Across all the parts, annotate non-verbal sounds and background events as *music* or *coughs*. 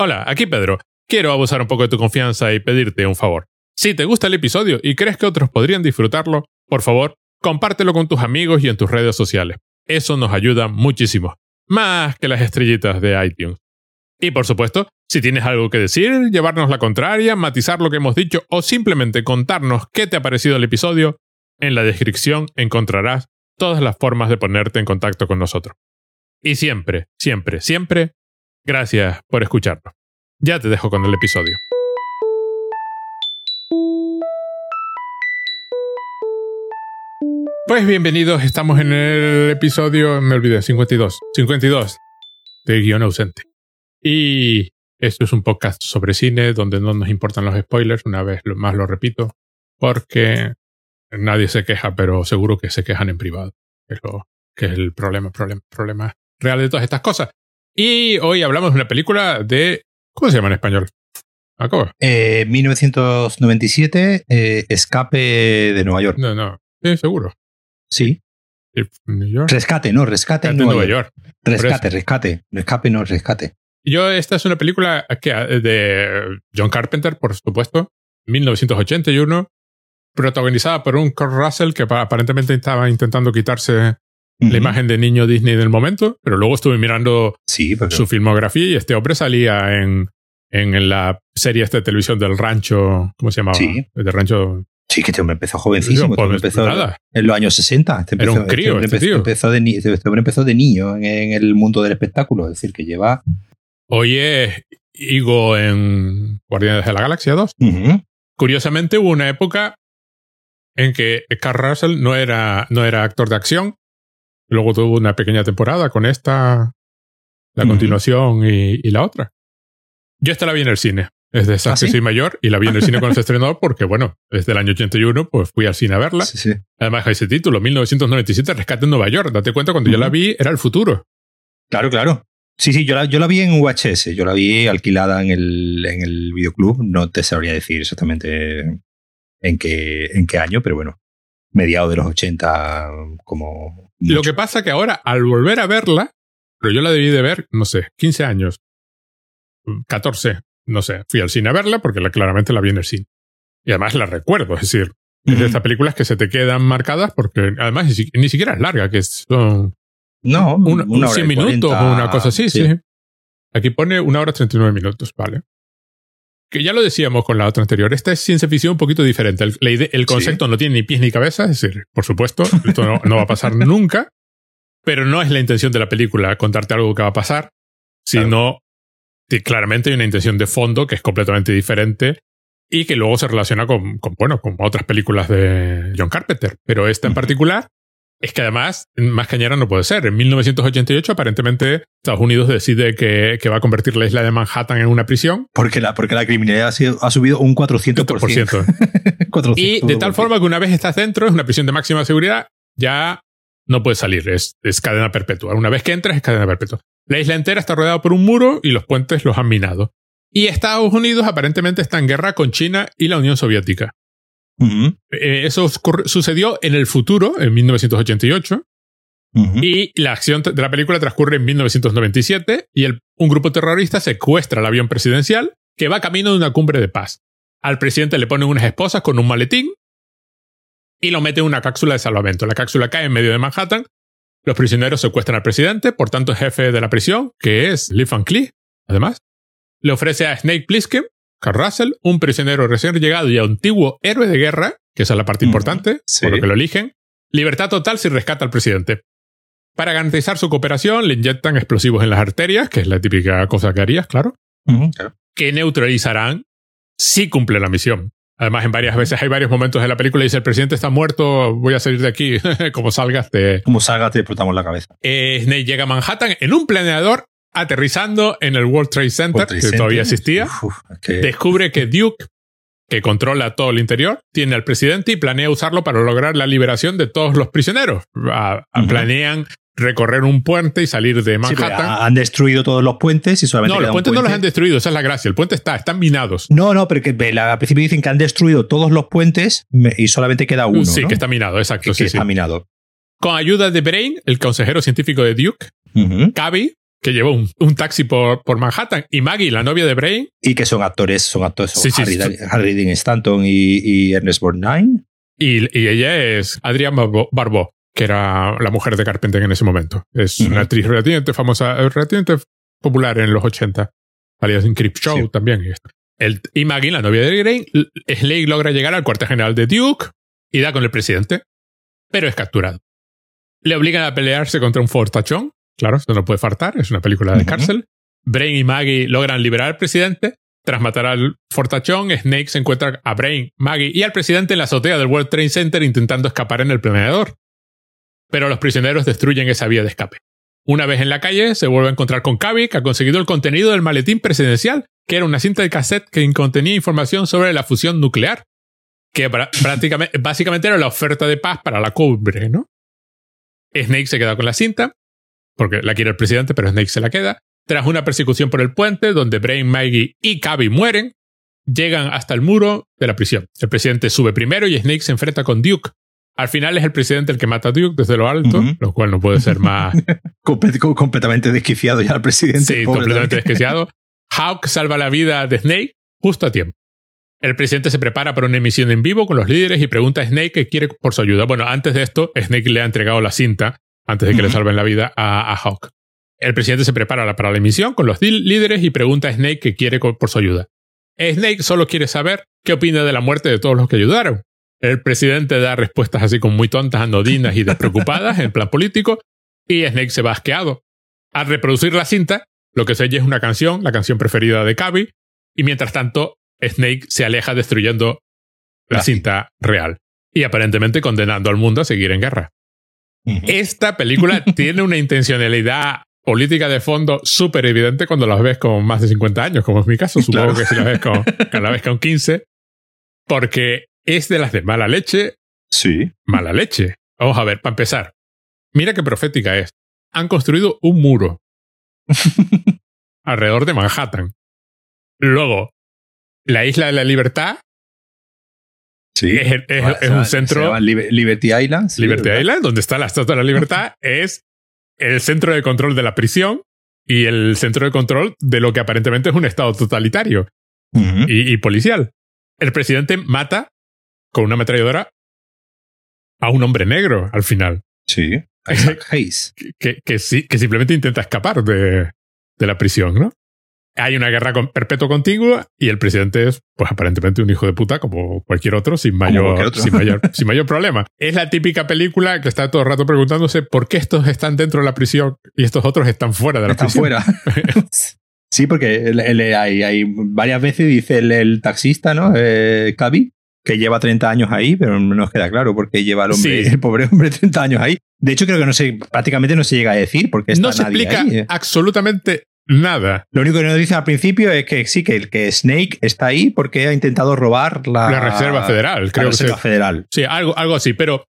Hola, aquí Pedro. Quiero abusar un poco de tu confianza y pedirte un favor. Si te gusta el episodio y crees que otros podrían disfrutarlo, por favor, compártelo con tus amigos y en tus redes sociales. Eso nos ayuda muchísimo. Más que las estrellitas de iTunes. Y por supuesto, si tienes algo que decir, llevarnos la contraria, matizar lo que hemos dicho o simplemente contarnos qué te ha parecido el episodio, en la descripción encontrarás todas las formas de ponerte en contacto con nosotros. Y siempre, siempre, siempre, gracias por escucharnos. Ya te dejo con el episodio. Pues bienvenidos, estamos en el episodio, me olvidé, 52. 52 de guion ausente. Y esto es un podcast sobre cine donde no nos importan los spoilers, una vez más lo repito, porque nadie se queja, pero seguro que se quejan en privado, que es, que es el problema, problema, problema real de todas estas cosas. Y hoy hablamos de una película de... ¿Cómo se llama en español? ¿Acabo? Eh, 1997, eh, Escape de Nueva York. No, no, sí, seguro. Sí. Rescate, no, rescate en Nueva, York. Rescate, rescate. Escape, no, rescate. Yo, esta es una película que, de John Carpenter, por supuesto, 1981, protagonizada por un Kurt Russell que aparentemente estaba intentando quitarse la imagen de niño Disney del momento, pero luego estuve mirando su filmografía y este hombre salía en, en la serie esta de televisión del rancho, ¿cómo se llamaba? Sí. Rancho Sí, que este hombre empezó jovencísimo. Este empezó en los años 60. Este Era un crío, este, este empezó, de, este hombre empezó de niño en, el mundo del espectáculo. Es decir, que lleva. Hoy es Igo en Guardianes de la Galaxia 2. Curiosamente, hubo una época en que Carl Russell no era, no era actor de acción. Luego tuvo una pequeña temporada con esta, la continuación y, y, la otra. Yo esta la vi en el cine. Es de esa ¿Ah, que soy mayor y la vi en el cine cuando se estrenó porque, bueno, desde el año 81 pues fui al cine a verla. Sí, sí. Además, ese título, 1997, Rescate en Nueva York. Date cuenta, cuando yo la vi era el futuro. Claro, claro. Sí, sí, yo la, yo la vi en VHS. Yo la vi alquilada en el, en el videoclub. No te sabría decir exactamente en qué, en qué año, pero bueno, mediados de los 80 como... Lo que pasa que ahora, al volver a verla, pero yo la debí de ver, no sé, 15 años, 14, no sé, fui al cine a verla porque la, claramente la vi en el cine. Y además la recuerdo, es decir, es de estas películas que se te quedan marcadas porque además ni, siquiera es larga, que son no, una 100 minutos o una cosa así, sí. Aquí pone una hora 39 minutos, vale. Que ya lo decíamos con la otra anterior, esta es ciencia ficción un poquito diferente. El, el concepto no tiene ni pies ni cabeza, es decir, por supuesto, esto no, no va a pasar *laughs* nunca, pero no es la intención de la película contarte algo que va a pasar, sino claramente hay una intención de fondo que es completamente diferente y que luego se relaciona con, bueno, con otras películas de John Carpenter. Pero esta en particular es que además, más cañera no puede ser. En 1988, aparentemente, Estados Unidos decide que, va a convertir la isla de Manhattan en una prisión. Porque la, porque la criminalidad ha, subido un 400%. *laughs* y de tal forma que una vez estás dentro, es una prisión de máxima seguridad, ya no puedes salir. Es, es cadena perpetua. Una vez que entras, es cadena perpetua. La isla entera está rodeada por un muro y los puentes los han minado. Y Estados Unidos aparentemente está en guerra con China y la Unión Soviética. Eh, eso sucedió en el futuro, en 1988. Y la acción de la película transcurre en 1997 y un grupo terrorista secuestra el avión presidencial que va camino de una cumbre de paz. Al presidente le ponen unas esposas con un maletín y lo meten en una cápsula de salvamento. La cápsula cae en medio de Manhattan los prisioneros secuestran al presidente, por tanto el jefe de la prisión, que es Lee Van Clee, además, le ofrece a Snake Plissken, Carl Russell, un prisionero recién llegado y antiguo héroe de guerra, que esa es la parte importante, por lo que lo eligen, libertad total si rescata al presidente. Para garantizar su cooperación, le inyectan explosivos en las arterias, que es la típica cosa que harías, claro, que neutralizarán si cumple la misión. Además, en varias veces hay varios momentos de la película y dice el presidente está muerto, voy a salir de aquí. *laughs* Como salgas te. Como salgas te explotamos la cabeza. Eh, Snake llega a Manhattan en un planeador aterrizando en el World Trade Center, que todavía existía. Descubre que Duke, que controla todo el interior, tiene al presidente y planea usarlo para lograr la liberación de todos los prisioneros. Planean recorrer un puente y salir de Manhattan. han destruido todos los puentes y solamente. No, los puentes no los han destruido, esa es la gracia. El puente está, están minados. No, no, pero que al principio dicen que han destruido todos los puentes y solamente queda uno. Sí, que está minado, exacto. Que, sí, está minado. Con ayuda de Brain, el consejero científico de Duke, uh que llevó un, un taxi por, por, Manhattan, y Maggie, la novia de Brain. Y que son actores, son actores, son sí, Harry, sí, Harry, Dean Stanton y, y Ernest Borgnine. Y, y, ella es Adrienne Barbeau, que era la mujer de Carpenter en ese momento. Es uh -huh. una actriz relativamente famosa, relativamente popular en los 80. Salía en Crip Show también. El, y Maggie, la novia de Brain, Slade logra llegar al cuartel general de Duke y da con el presidente, pero es capturado. Le obligan a pelearse contra un fortachón. Claro, esto no puede faltar, es una película de uh -huh. cárcel. Brain y Maggie logran liberar al presidente. Tras matar al fortachón, Snake se encuentra a Brain, Maggie y al presidente en la azotea del World Trade Center intentando escapar en el planeador. Pero los prisioneros destruyen esa vía de escape. Una vez en la calle, se vuelve a encontrar con Cavi, que ha conseguido el contenido del maletín presidencial, que era una cinta de cassette que contenía información sobre la fusión nuclear, que *coughs* prácticamente, básicamente era la oferta de paz para la cumbre, ¿no? Snake se queda con la cinta, porque la quiere el presidente, pero Snake se la queda. Tras una persecución por el puente, donde Brain, Maggie y Cavi mueren, llegan hasta el muro de la prisión. El presidente sube primero y Snake se enfrenta con Duke. Al final es el presidente el que mata a Duke desde lo alto, uh -huh. lo cual no puede ser más... *laughs* completamente desquiciado ya el presidente. Sí, completamente desquiciado. Hawk salva la vida de Snake justo a tiempo. El presidente se prepara para una emisión en vivo con los líderes y pregunta a Snake qué quiere por su ayuda. Bueno, antes de esto, Snake le ha entregado la cinta, antes de que le salven la vida, a, a Hawk. El presidente se prepara para la emisión con los líderes y pregunta a Snake qué quiere por su ayuda. Snake solo quiere saber qué opina de la muerte de todos los que ayudaron. El presidente da respuestas así como muy tontas, anodinas y despreocupadas en plan político, y Snake se va asqueado. Al reproducir la cinta, lo que se oye es una canción, la canción preferida de Cavi, y mientras tanto, Snake se aleja destruyendo la cinta real y aparentemente condenando al mundo a seguir en guerra. Esta película *laughs* tiene una intencionalidad política de fondo súper evidente cuando las ves con más de 50 años, como es mi caso. Supongo claro. que si la ves *laughs* con, la ves con 15, porque es de las de mala leche. Sí. Mala leche. Vamos a ver, para empezar. Mira qué profética es. Han construido un muro *laughs* alrededor de Manhattan. Luego, la isla de la libertad. Sí. Es, es, bueno, es un centro. Liberty Island. Sí, Liberty ¿verdad? Island, donde está la estatua de la libertad, es el centro de control de la prisión y el centro de control de lo que aparentemente es un estado totalitario uh -huh. y, y, policial. El presidente mata con una ametralladora a un hombre negro al final. Sí. *laughs* Hayes. que, que, sí, que simplemente intenta escapar de, de la prisión, ¿no? Hay una guerra con, perpetua contigua y el presidente es, pues aparentemente un hijo de puta como cualquier otro sin mayor, otro. Sin, mayor *laughs* sin mayor problema. Es la típica película que está todo el rato preguntándose por qué estos están dentro de la prisión y estos otros están fuera de la están prisión. fuera. *laughs* sí, porque hay, hay, varias veces dice el, el taxista, ¿no? Eh, Cavi, que lleva 30 años ahí, pero no nos queda claro por qué lleva el hombre, sí. el pobre hombre 30 años ahí. De hecho, creo que no se, prácticamente no se llega a decir porque está no se explica ahí. absolutamente Nada. Lo único que nos dicen al principio es que sí, que el que Snake está ahí porque ha intentado robar la, la Reserva Federal. Creo la Reserva que Federal. Sí, algo, algo así, pero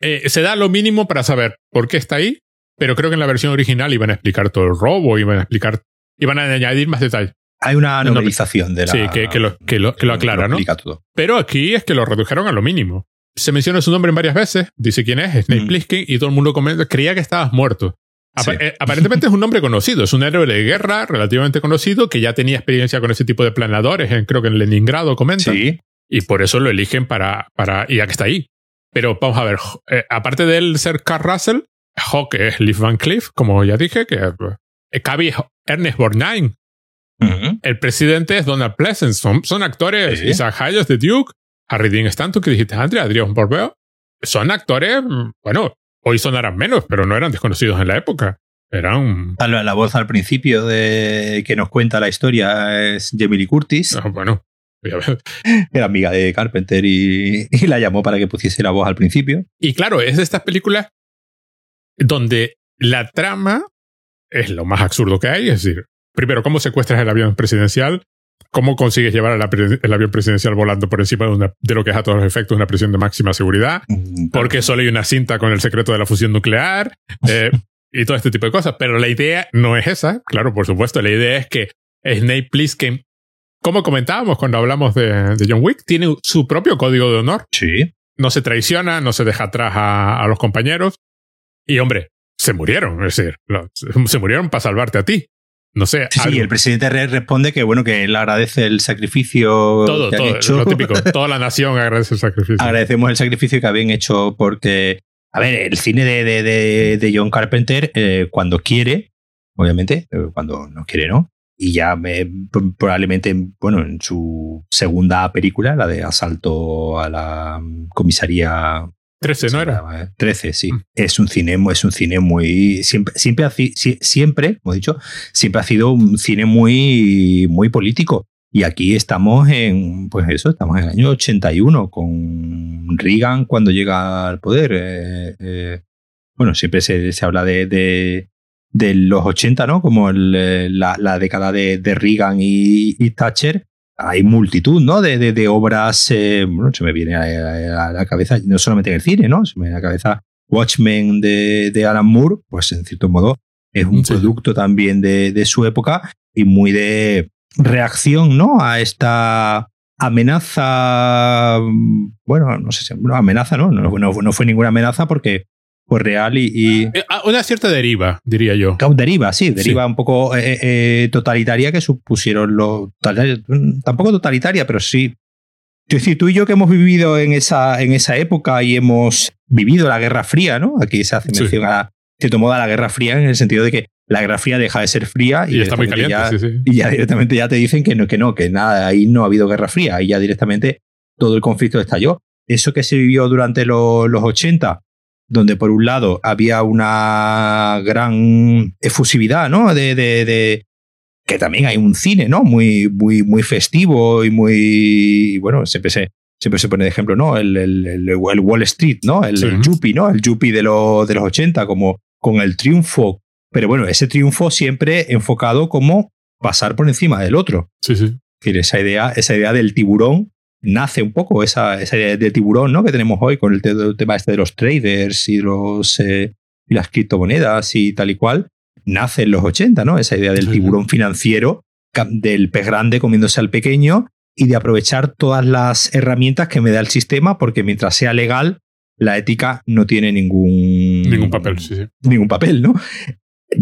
eh, se da lo mínimo para saber por qué está ahí, pero creo que en la versión original iban a explicar todo el robo, iban a explicar, iban a añadir más detalles. Hay una novelización de la. Sí, que, que, lo, que, lo, que lo aclara, ¿no? Todo. Pero aquí es que lo redujeron a lo mínimo. Se menciona su nombre en varias veces, dice quién es, Snake mm. Plissken, y todo el mundo comenta, creía que estabas muerto. Sí. Eh, aparentemente es un nombre conocido, es un héroe de guerra relativamente conocido que ya tenía experiencia con ese tipo de planadores, en, creo que en Leningrado comentan. Sí. Y por eso lo eligen para, para y ya que está ahí. Pero vamos a ver, eh, aparte de él ser Carl Russell, Hawk es Liv Van Cleef, como ya dije, que eh, Cavi Ernest Borgnine. Uh -huh. El presidente es Donald Pleasence. Son, son actores, sí. Isaac Hayes de Duke, Harry Dean Stanton, que dijiste antes, Adrián Borbeo. Son actores, mm, bueno, Hoy sonarán menos, pero no eran desconocidos en la época. Eran. La, la voz al principio de que nos cuenta la historia es Jamie Lee Curtis. Ah, bueno. *laughs* Era amiga de Carpenter y, y, la llamó para que pusiese la voz al principio. Y claro, es de estas películas donde la trama es lo más absurdo que hay. Es decir, primero, cómo secuestras el avión presidencial, cómo consigues llevar el, el, avión presidencial volando por encima de, una, de, lo que es a todos los efectos una prisión de máxima seguridad, porque solo hay una cinta con el secreto de la fusión nuclear eh, y todo este tipo de cosas. Pero la idea no es esa, claro, por supuesto. La idea es que Snape Plissken, como comentábamos cuando hablamos de, de, John Wick, tiene su propio código de honor. Sí. No se traiciona, no se deja atrás a, a los compañeros. Y hombre, se murieron, es decir, se murieron para salvarte a ti. No sé. Sí, el presidente responde que bueno, que él agradece el sacrificio todo, todo, hecho. Lo típico, *laughs* toda la nación agradece el sacrificio. Agradecemos el sacrificio que habían hecho porque, a ver, el cine de, de, de John Carpenter, eh, cuando quiere, obviamente, eh, cuando no quiere, ¿no? Y ya me, probablemente, bueno, en su segunda película, la de Asalto a la comisaría 13, ¿no era? 13, sí. Mm. Es un cine, es un cine muy. Siempre, siempre, ha, siempre, como he dicho, siempre ha sido un cine muy, muy político. Y aquí estamos en, pues eso, estamos en el año 81 con Reagan cuando llega al poder. Eh, eh, bueno, siempre se, se habla de, de, de, los 80, ¿no? Como el, la, la, década de, de Reagan y, y Thatcher hay multitud ¿no? de, de, obras, eh, bueno, se me viene a, la cabeza, no solamente en el cine, ¿no? se me viene a la cabeza Watchmen de, de Alan Moore, pues en cierto modo es un producto también de, de, su época y muy de reacción ¿no? a esta amenaza, bueno, no sé si, bueno, amenaza, ¿no? No, no, no fue ninguna amenaza porque pues real y, eh, ah, Una cierta deriva, diría yo. Deriva, sí, deriva un poco eh, eh, totalitaria que supusieron los... Tampoco totalitaria, pero sí... Es decir, tú y yo que hemos vivido en esa, en esa época y hemos vivido la Guerra Fría, ¿no? Aquí se hace mención a, cierto modo, a la Guerra Fría en el sentido de que la Guerra Fría deja de ser fría y, está muy caliente, ya, y ya directamente ya te dicen que no, que no, que nada, ahí no ha habido Guerra Fría, ahí ya directamente todo el conflicto estalló. Eso que se vivió durante los, los 80, donde por un lado había una gran efusividad, ¿no? De, de, que también hay un cine, ¿no? Muy, muy, muy festivo y muy, bueno, siempre se, siempre se pone de ejemplo, ¿no? El, el, el, Wall Street, ¿no? El, Yuppie, ¿no? El Yuppie de, lo, de los 80, como con el triunfo. Pero bueno, ese triunfo siempre enfocado como pasar por encima del otro. Sí, sí. Es decir, esa idea, esa idea del tiburón nace un poco esa, esa idea de tiburón ¿no? que tenemos hoy con el, tema este de los traders y, los, eh, y las criptomonedas y tal y cual, nace en los 80, ¿no? Esa idea del tiburón financiero, del pez grande comiéndose al pequeño y de aprovechar todas las herramientas que me da el sistema, porque mientras sea legal, la ética no tiene ningún... Ningún papel, sí, sí. Ningún papel, ¿no?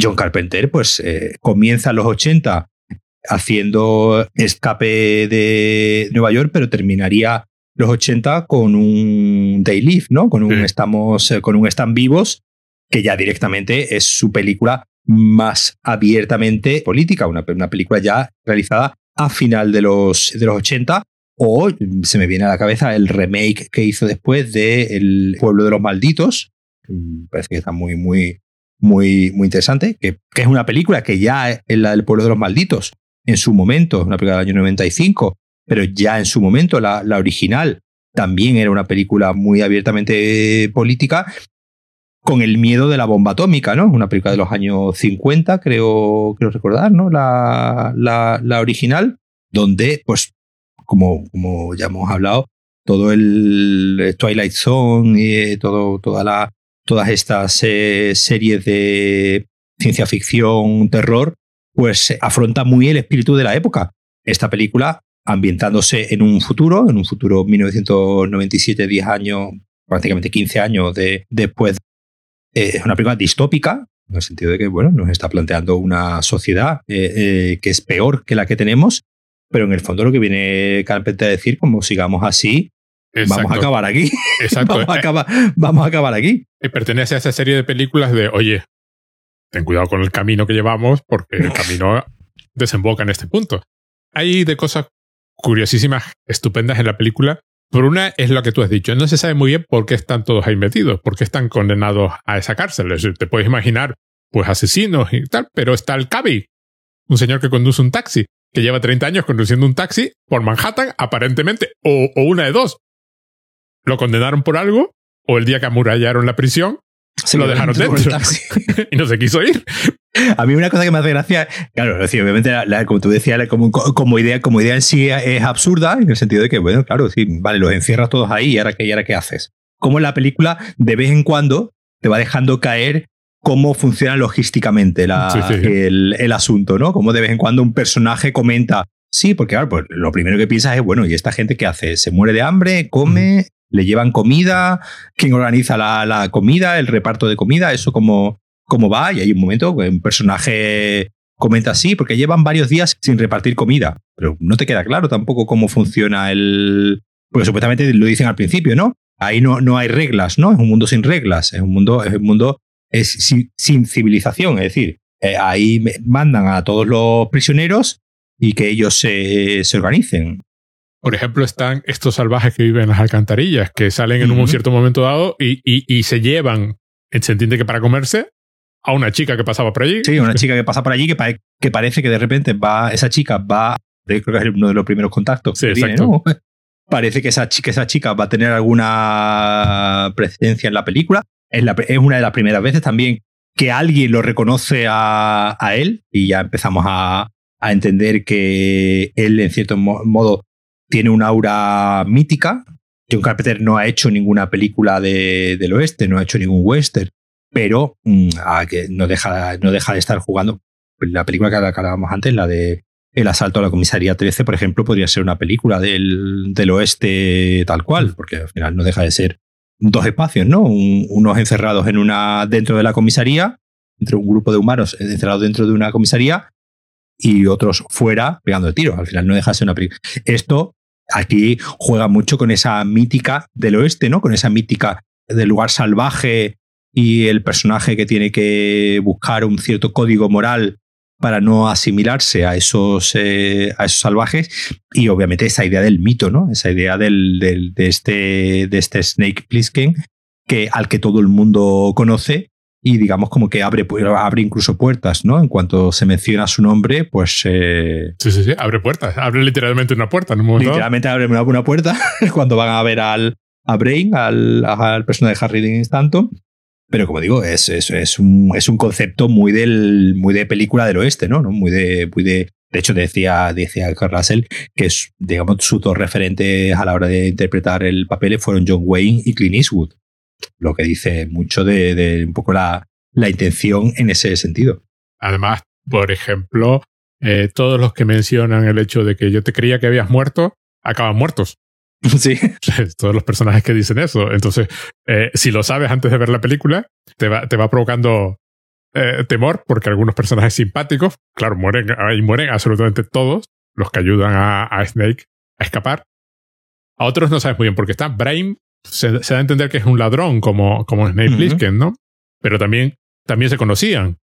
John Carpenter, pues, eh, comienza en los 80 haciendo escape de Nueva York, pero terminaría los 80 con un Day Live, ¿no? Con un estamos eh, con un Están vivos que ya directamente es su película más abiertamente política, una, una película ya realizada a final de los, de los 80 o se me viene a la cabeza el remake que hizo después de El pueblo de los malditos, parece que está muy muy muy muy interesante, que, que es una película que ya es la del pueblo de los malditos, en su momento, una película del año 95, pero ya en su momento la, la original también era una película muy abiertamente política, con el miedo de la bomba atómica, ¿no? Una película de los años 50, creo, creo recordar, ¿no? La, la, la original, donde, pues, como, como ya hemos hablado, todo el Twilight Zone y eh, todo, toda la, todas estas eh, series de ciencia ficción, terror, pues afronta muy el espíritu de la época. Esta película, ambientándose en un futuro, en un futuro 1997, 10 años, prácticamente 15 años de, después, eh, es una película distópica, en el sentido de que, bueno, nos está planteando una sociedad eh, eh, que es peor que la que tenemos, pero en el fondo lo que viene Carpenter a decir, como sigamos así, vamos a acabar aquí. *laughs* Exacto. vamos, a acabar, vamos a acabar aquí. Pertenece a esa serie de películas de, oye, ten cuidado con el camino que llevamos porque el camino desemboca en este punto. Hay de cosas curiosísimas, estupendas en la película. Por una es lo que tú has dicho. No se sabe muy bien por qué están todos ahí metidos, por qué están condenados a esa cárcel. Es decir, te puedes imaginar, pues asesinos y tal, pero está el Cabi, un señor que conduce un taxi, que lleva 30 años conduciendo un taxi por Manhattan, aparentemente, o, o una de dos. Lo condenaron por algo, o el día que amurallaron la prisión, se lo dejaron dentro *laughs* y no se quiso ir. A mí una cosa que me hace gracia, claro, obviamente, como tú decías, como, como, idea, como idea en sí es absurda, en el sentido de que, bueno, claro, sí, vale, los encierras todos ahí y ahora qué, y ahora qué haces. Como en la película, de vez en cuando, te va dejando caer cómo funciona logísticamente la, El, el, asunto, ¿no? Como de vez en cuando un personaje comenta, sí, porque claro, pues lo primero que piensas es, bueno, ¿y esta gente qué hace? ¿Se muere de hambre? ¿Come? Le llevan comida, quién organiza la, comida, el reparto de comida, eso como, cómo va y hay un momento que un personaje comenta así, porque llevan varios días sin repartir comida, pero no te queda claro tampoco cómo funciona el... Porque supuestamente lo dicen al principio, ¿no? Ahí no, no hay reglas, ¿no? Es un mundo sin reglas, es un mundo, es un mundo sin, civilización, es decir, eh, ahí mandan a todos los prisioneros y que ellos se, se, organicen. Por ejemplo, están estos salvajes que viven en las alcantarillas, que salen en un cierto momento dado y, y, y, se llevan, se entiende que para comerse, a una chica que pasaba por allí. Sí, una chica que pasa por allí que, que parece que de repente va, esa chica va, creo que es uno de los primeros contactos sí, que ¿no? *laughs* Parece que esa, chica, esa chica va a tener alguna presencia en la película. Es, la, es una de las primeras veces también que alguien lo reconoce a, a él y ya empezamos a, a, entender que él, en cierto modo, tiene una aura mítica. John Carpenter no ha hecho ninguna película de, del oeste, no ha hecho ningún western, pero mm, que no, deja, no deja de estar jugando. La película que hablábamos antes, la de El asalto a la comisaría 13, por ejemplo, podría ser una película del, del oeste tal cual, porque al final no deja de ser dos espacios, ¿no? unos encerrados en una dentro de la comisaría, entre un grupo de humanos encerrados dentro de una comisaría y otros fuera pegando el tiro. Al final no deja de ser una película. Esto aquí juega mucho con esa mítica del oeste, ¿no? Con esa mítica del lugar salvaje y el personaje que tiene que buscar un cierto código moral para no asimilarse a esos, eh, a esos salvajes y obviamente esa idea del mito, ¿no? Esa idea del, del, de, este, de este Snake Plissken que, al que todo el mundo conoce y digamos como que abre, abre incluso puertas, ¿no? En cuanto se menciona su nombre, pues... Eh, sí, sí, sí, abre puertas, abre literalmente una puerta. En un literalmente abre una, una, puerta *laughs* cuando van a ver al, a Brain, al, al personaje de Harry Dean Stanton, pero como digo, es, es, es, un, es un concepto muy, del, muy de película del oeste, ¿no? Muy de, muy de, de hecho, decía, decía Carl Russell que es, digamos, sus dos referentes a la hora de interpretar el papel fueron John Wayne y Clint Eastwood. Lo que dice mucho de, de un poco la, la intención en ese sentido. Además, por ejemplo, eh, todos los que mencionan el hecho de que yo te creía que habías muerto, acaban muertos. *laughs* Sí. *laughs* Todos los personajes que dicen eso. Entonces, eh, si lo sabes antes de ver la película, te va, te va provocando eh, temor porque algunos personajes simpáticos, claro, mueren, ahí mueren absolutamente todos los que ayudan a, a, Snake a escapar. A otros no sabes muy bien por qué están. Brain se, da a entender que es un ladrón como, como Snake uh ¿no? Pero también, también se conocían.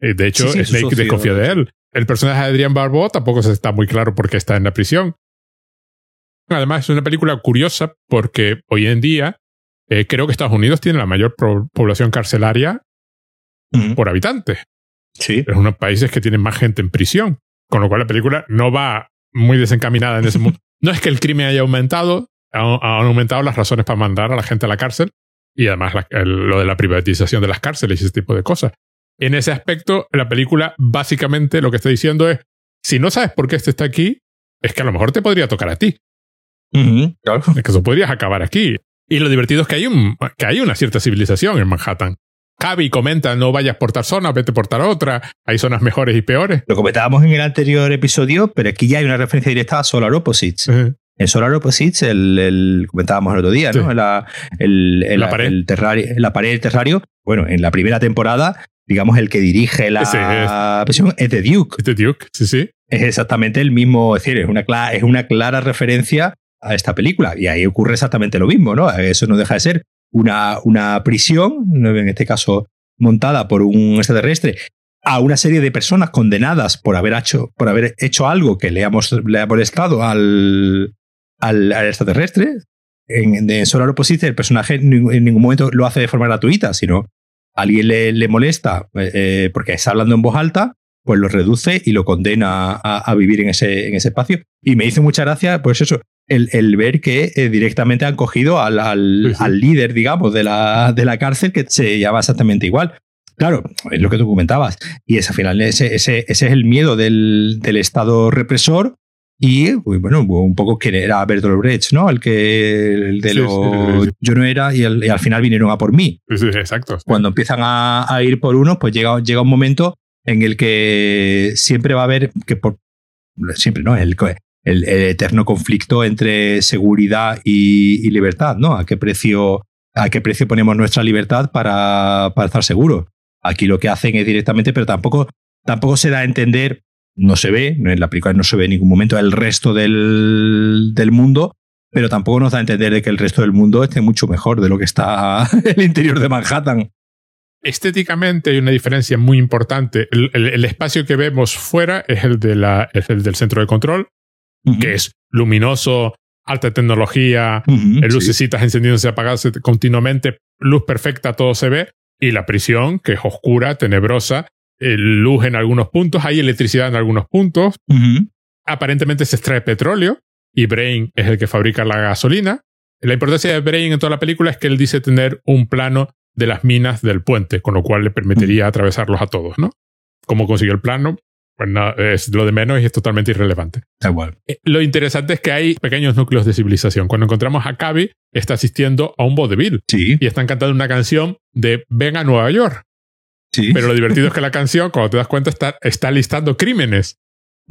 Eh, de hecho, Snake desconfía de él. El personaje de Adrian Barbeau tampoco se está muy claro por qué está en la prisión. Además, es una película curiosa porque hoy en día eh, creo que Estados Unidos tiene la mayor población carcelaria por habitante. Sí. Es uno de los países que tienen más gente en prisión. Con lo cual la película no va muy desencaminada en ese *laughs* mundo. No es que el crimen haya aumentado, han, aumentado las razones para mandar a la gente a la cárcel y además lo de la privatización de las cárceles y ese tipo de cosas. En ese aspecto, la película básicamente lo que está diciendo es, si no sabes por qué este está aquí, es que a lo mejor te podría tocar a ti claro. Es que eso podrías acabar aquí. Y lo divertido es que hay, un, que hay una cierta civilización en Manhattan. Javi comenta, no vayas por tal zona, vete por tal otra. Hay zonas mejores y peores. Lo comentábamos en el anterior episodio, pero aquí ya hay una referencia directa a Solar Opposites. En Solar Opposites, el, comentábamos el otro día, ¿no? La, el, la, pared. El terrario, la pared del terrario. Bueno, en la primera temporada, digamos, el que dirige la presión es, de Duke. Es de Duke, sí, sí. Es exactamente el mismo, es decir, es una, es una clara referencia a esta película. Y ahí ocurre exactamente lo mismo, ¿no? Eso no deja de ser una, una prisión, en este caso montada por un extraterrestre, a una serie de personas condenadas por haber hecho, por haber hecho algo que le ha, le ha molestado al, al, extraterrestre. En, en Solar Opposite el personaje en ningún momento lo hace de forma gratuita, sino alguien le, le molesta eh, eh, porque está hablando en voz alta, pues lo reduce y lo condena a, a, vivir en ese, en ese espacio. Y me hizo mucha gracia, pues eso, el, ver que eh, directamente han cogido al, al, líder, digamos, de la, de la cárcel que se llama exactamente igual. Claro, es lo que tú comentabas. Y es al final ese, ese, ese es el miedo del, del, Estado represor. Y bueno, un poco que era Bertolt Brecht, ¿no? El que el de lo, yo no era y, al final vinieron a por mí. exacto. Cuando empiezan a, a, ir por uno, pues llega, llega un momento en el que siempre va a haber que por siempre no el, el, eterno conflicto entre seguridad y, libertad, ¿no? ¿A qué precio, a qué precio ponemos nuestra libertad para, para estar seguros? Aquí lo que hacen es directamente, pero tampoco, tampoco se da a entender, no se ve, en la película no se ve en ningún momento el resto del, del mundo, pero tampoco nos da a entender de que el resto del mundo esté mucho mejor de lo que está *laughs* el interior de Manhattan. Estéticamente hay una diferencia muy importante. El, el- el espacio que vemos fuera es el, de la, es el del centro de control, que es luminoso, alta tecnología, sí. lucecitas encendiéndose y apagándose continuamente, luz perfecta, todo se ve, y la prisión, que es oscura, tenebrosa, luz en algunos puntos, hay electricidad en algunos puntos, aparentemente se extrae petróleo, y Brain es el que fabrica la gasolina. La importancia de Brain en toda la película es que él dice tener un plano de las minas del puente, con lo cual le permitiría atravesarlos a todos, ¿no? ¿Cómo consiguió el plano? Pues nada, es lo de menos y es totalmente irrelevante. Da igual. Eh, Lo interesante es que hay pequeños núcleos de civilización. Cuando encontramos a Cavi, está asistiendo a un vodevil Sí, y están cantando una canción de Ven a Nueva York. Sí. Pero lo divertido es que la canción, cuando te das cuenta, está, está listando crímenes,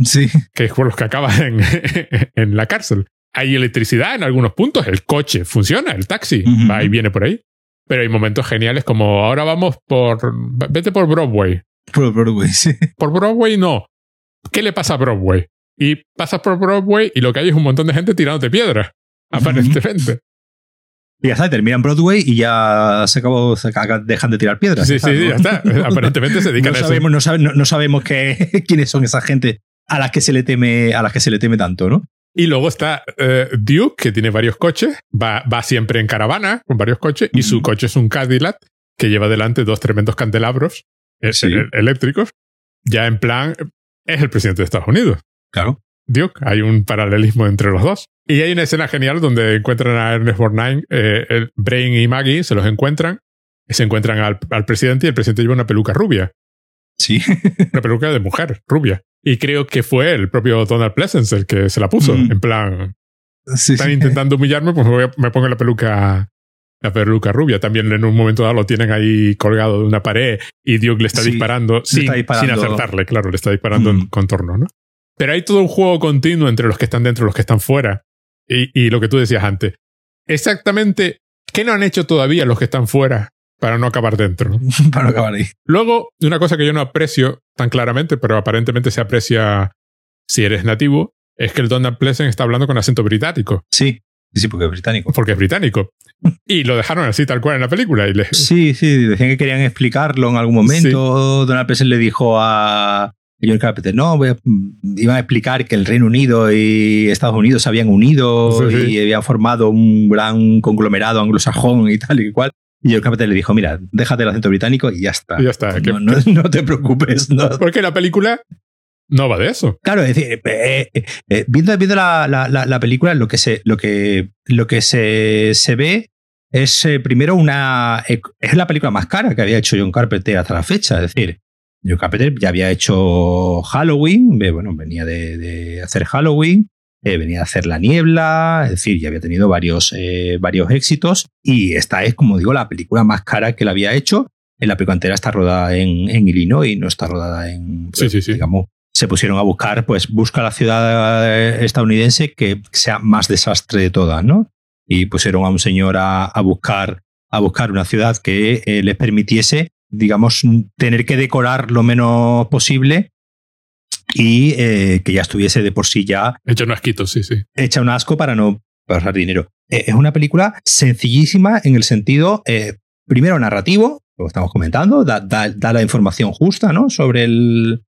sí. que es por los que acabas en, *laughs* en la cárcel. Hay electricidad en algunos puntos, el coche funciona, el taxi va y viene por ahí. Pero hay momentos geniales como ahora vamos por. Vete por Broadway. Por Broadway, sí. Por Broadway no. ¿Qué le pasa a Broadway? Y pasas por Broadway y lo que hay es un montón de gente tirándote piedras, aparentemente. Y ya está, terminan Broadway y ya se acabó, se dejan de tirar piedras. Sí, sí, ¿no? ya está. *laughs* Aparentemente se dedican no a eso. sabemos, no, sabe- no- no sabemos qué- *laughs* quiénes son esa gente a las que se le teme, a las que se le teme tanto, ¿no? Y luego está eh, Duke, que tiene varios coches, va, va siempre en caravana con varios coches, y su coche es un Cadillac que lleva delante dos tremendos candelabros eh, Sí. eh, eléctricos. Ya en plan, es el presidente de Estados Unidos. Claro. Duke, hay un paralelismo entre los dos. Y hay una escena genial donde encuentran a Ernest Borgnine, eh, el Brain y Maggie se los encuentran, y se encuentran al, al presidente y el presidente lleva una peluca rubia, Sí. *laughs* una peluca de mujer rubia. Y creo que fue el propio Donald Pleasence el que se la puso, Mm. en plan, sí, están sí. intentando humillarme, pues me, voy a- me pongo la peluca la peluca rubia. También en un momento dado lo tienen ahí colgado de una pared y Duke le está Sí, disparando, sin, está disparando. sin acertarle, claro, le está disparando en Mm. contorno, ¿no? Pero hay todo un juego continuo entre los que están dentro y los que están fuera. Y, y lo que tú decías antes. Exactamente, ¿qué no han hecho todavía los que están fuera para no acabar dentro? *laughs* Para no acabar ahí. Luego, una cosa que yo no aprecio tan claramente, pero aparentemente se aprecia si eres nativo, es que el Donald Pleasant está hablando con acento británico Sí. Sí, porque es británico. porque es británico. *laughs* Y lo dejaron así tal cual en la película. Y le, Sí, sí, decían que querían explicarlo en algún momento. Donald Pleasant le dijo a John Carpenter, no, voy a- iban a explicar que el Reino Unido y Estados Unidos se habían unido Sí, sí. y habían formado un gran conglomerado anglosajón y tal y cual. Y John Carpenter le dijo, mira, déjate el acento británico y ya está. y ya está. que- No, te preocupes. no. porque la película no va de eso. Claro, es decir, eh, eh, eh, viendo, viendo la, la- la- la película, lo que se, lo que, lo que se, se ve es primero una. es la película más cara que había hecho John Carpenter hasta la fecha. Es decir, John Carpenter ya había hecho Halloween, eh, bueno, venía de, de hacer Halloween, eh, venía de hacer La Niebla, es decir, ya había tenido varios, eh, varios éxitos. Y esta es, como digo, la película más cara que la había hecho. En la película entera está rodada en, en Illinois, no está rodada en. Sí, sí, sí. Digamos, se pusieron a buscar, pues busca la ciudad eh, estadounidense que sea más desastre de todas, ¿no? Y pusieron a un señor a, a buscar a buscar una ciudad que eh, les permitiese, digamos, tener que decorar lo menos posible y eh, que ya estuviese de por sí ya Hecho no asquito, sí, sí. hecha un asco para no ahorrar dinero. Eh, es una película sencillísima en el sentido, eh, primero narrativo, lo estamos comentando, da, da- da la información justa ¿no? sobre, el,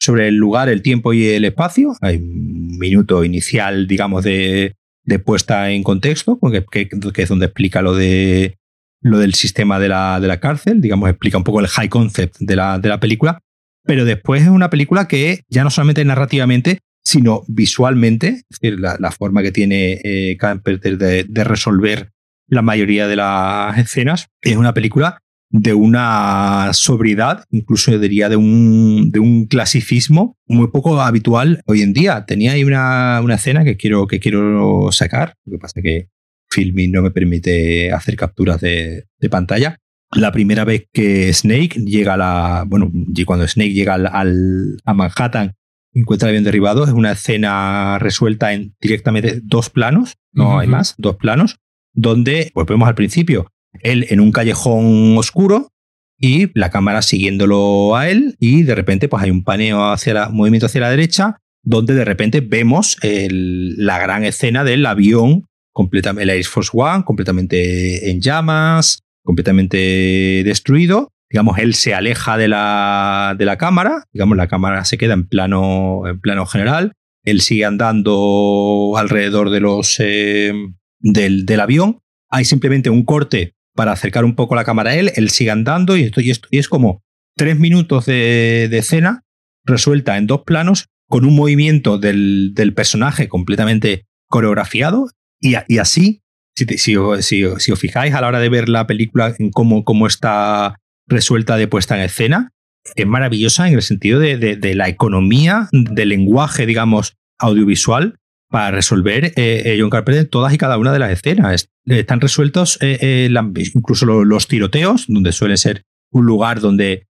sobre el lugar, el tiempo y el espacio. Hay un minuto inicial, digamos, de, de puesta en contexto, que, que- que es donde explica lo de lo del sistema de la, de la cárcel, digamos, explica un poco el high concept de la, de la película, pero después es una película que ya no solamente narrativamente, sino visualmente, es decir, la, la forma que tiene eh, de resolver la mayoría de las escenas, es una película de una sobriedad, incluso yo diría de un, de un clasicismo muy poco habitual hoy en día. Tenía ahí una, una escena que quiero, que quiero sacar, lo que pasa que Filming no me permite hacer capturas de, de pantalla. La primera vez que Snake llega a la. Bueno, cuando Snake llega al, al- a Manhattan, encuentra el avión derribado, es una escena resuelta en directamente dos planos, no hay más, dos planos, donde, pues vemos al principio, él en un callejón oscuro, y la cámara siguiéndolo a él y de repente pues hay un paneo hacia la, movimiento hacia la derecha donde de repente vemos la gran escena del avión completamente el Air Force One completamente en llamas completamente destruido. Digamos él se aleja de la, de la cámara digamos la cámara se queda en plano en plano general. Él sigue andando alrededor de los eh, del, del avión. Hay simplemente un corte para acercar un poco la cámara a él, él sigue andando y esto y, esto, y es como tres minutos de, escena resuelta en dos planos con un movimiento del, personaje completamente coreografiado y, así, si, si, os fijáis a la hora de ver la película en cómo, cómo está resuelta de puesta en escena, es maravillosa en el sentido de, de la economía del lenguaje, digamos, audiovisual para resolver eh, eh, John Carpenter todas y cada una de las escenas. Están resueltos eh, incluso los, tiroteos, donde suele ser un lugar donde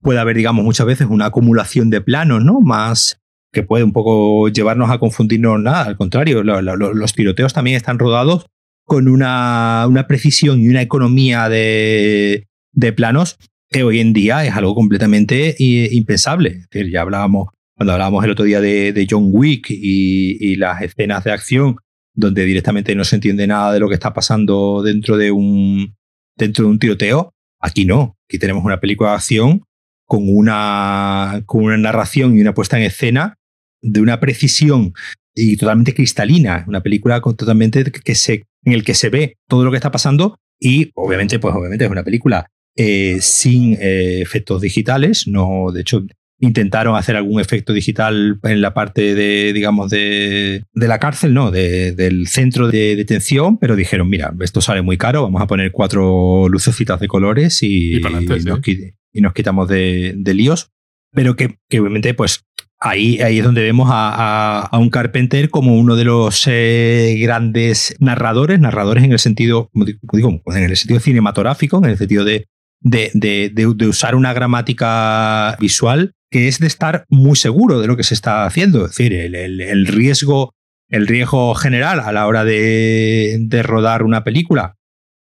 puede haber, digamos, muchas veces una acumulación de planos, ¿no? Más que puede un poco llevarnos a confundirnos nada. Al contrario, los tiroteos también están rodados con una, una precisión y una economía de, de, planos que hoy en día es algo completamente impensable. Es decir, ya hablábamos cuando hablábamos el otro día de, John Wick y, las escenas de acción, donde directamente no se entiende nada de lo que está pasando dentro de un, dentro de un tiroteo, aquí no. Aquí tenemos una película de acción con una, con una narración y una puesta en escena de una precisión y totalmente cristalina. Una película totalmente que se, en el que se ve todo lo que está pasando y obviamente, pues obviamente es una película eh, sin eh, efectos digitales. No, de hecho, intentaron hacer algún efecto digital en la parte de, digamos, de, la cárcel, no, del centro de detención, pero dijeron, mira, esto sale muy caro, vamos a poner cuatro lucecitas de colores y, nos, quitamos de, líos. Pero que, obviamente, pues ahí, ahí es donde vemos a, un Carpenter como uno de los eh, grandes narradores, narradores en el sentido, digo, en el sentido cinematográfico, en el sentido de, de, usar una gramática visual que es de estar muy seguro de lo que se está haciendo. Es decir, el, riesgo, el riesgo general a la hora de, rodar una película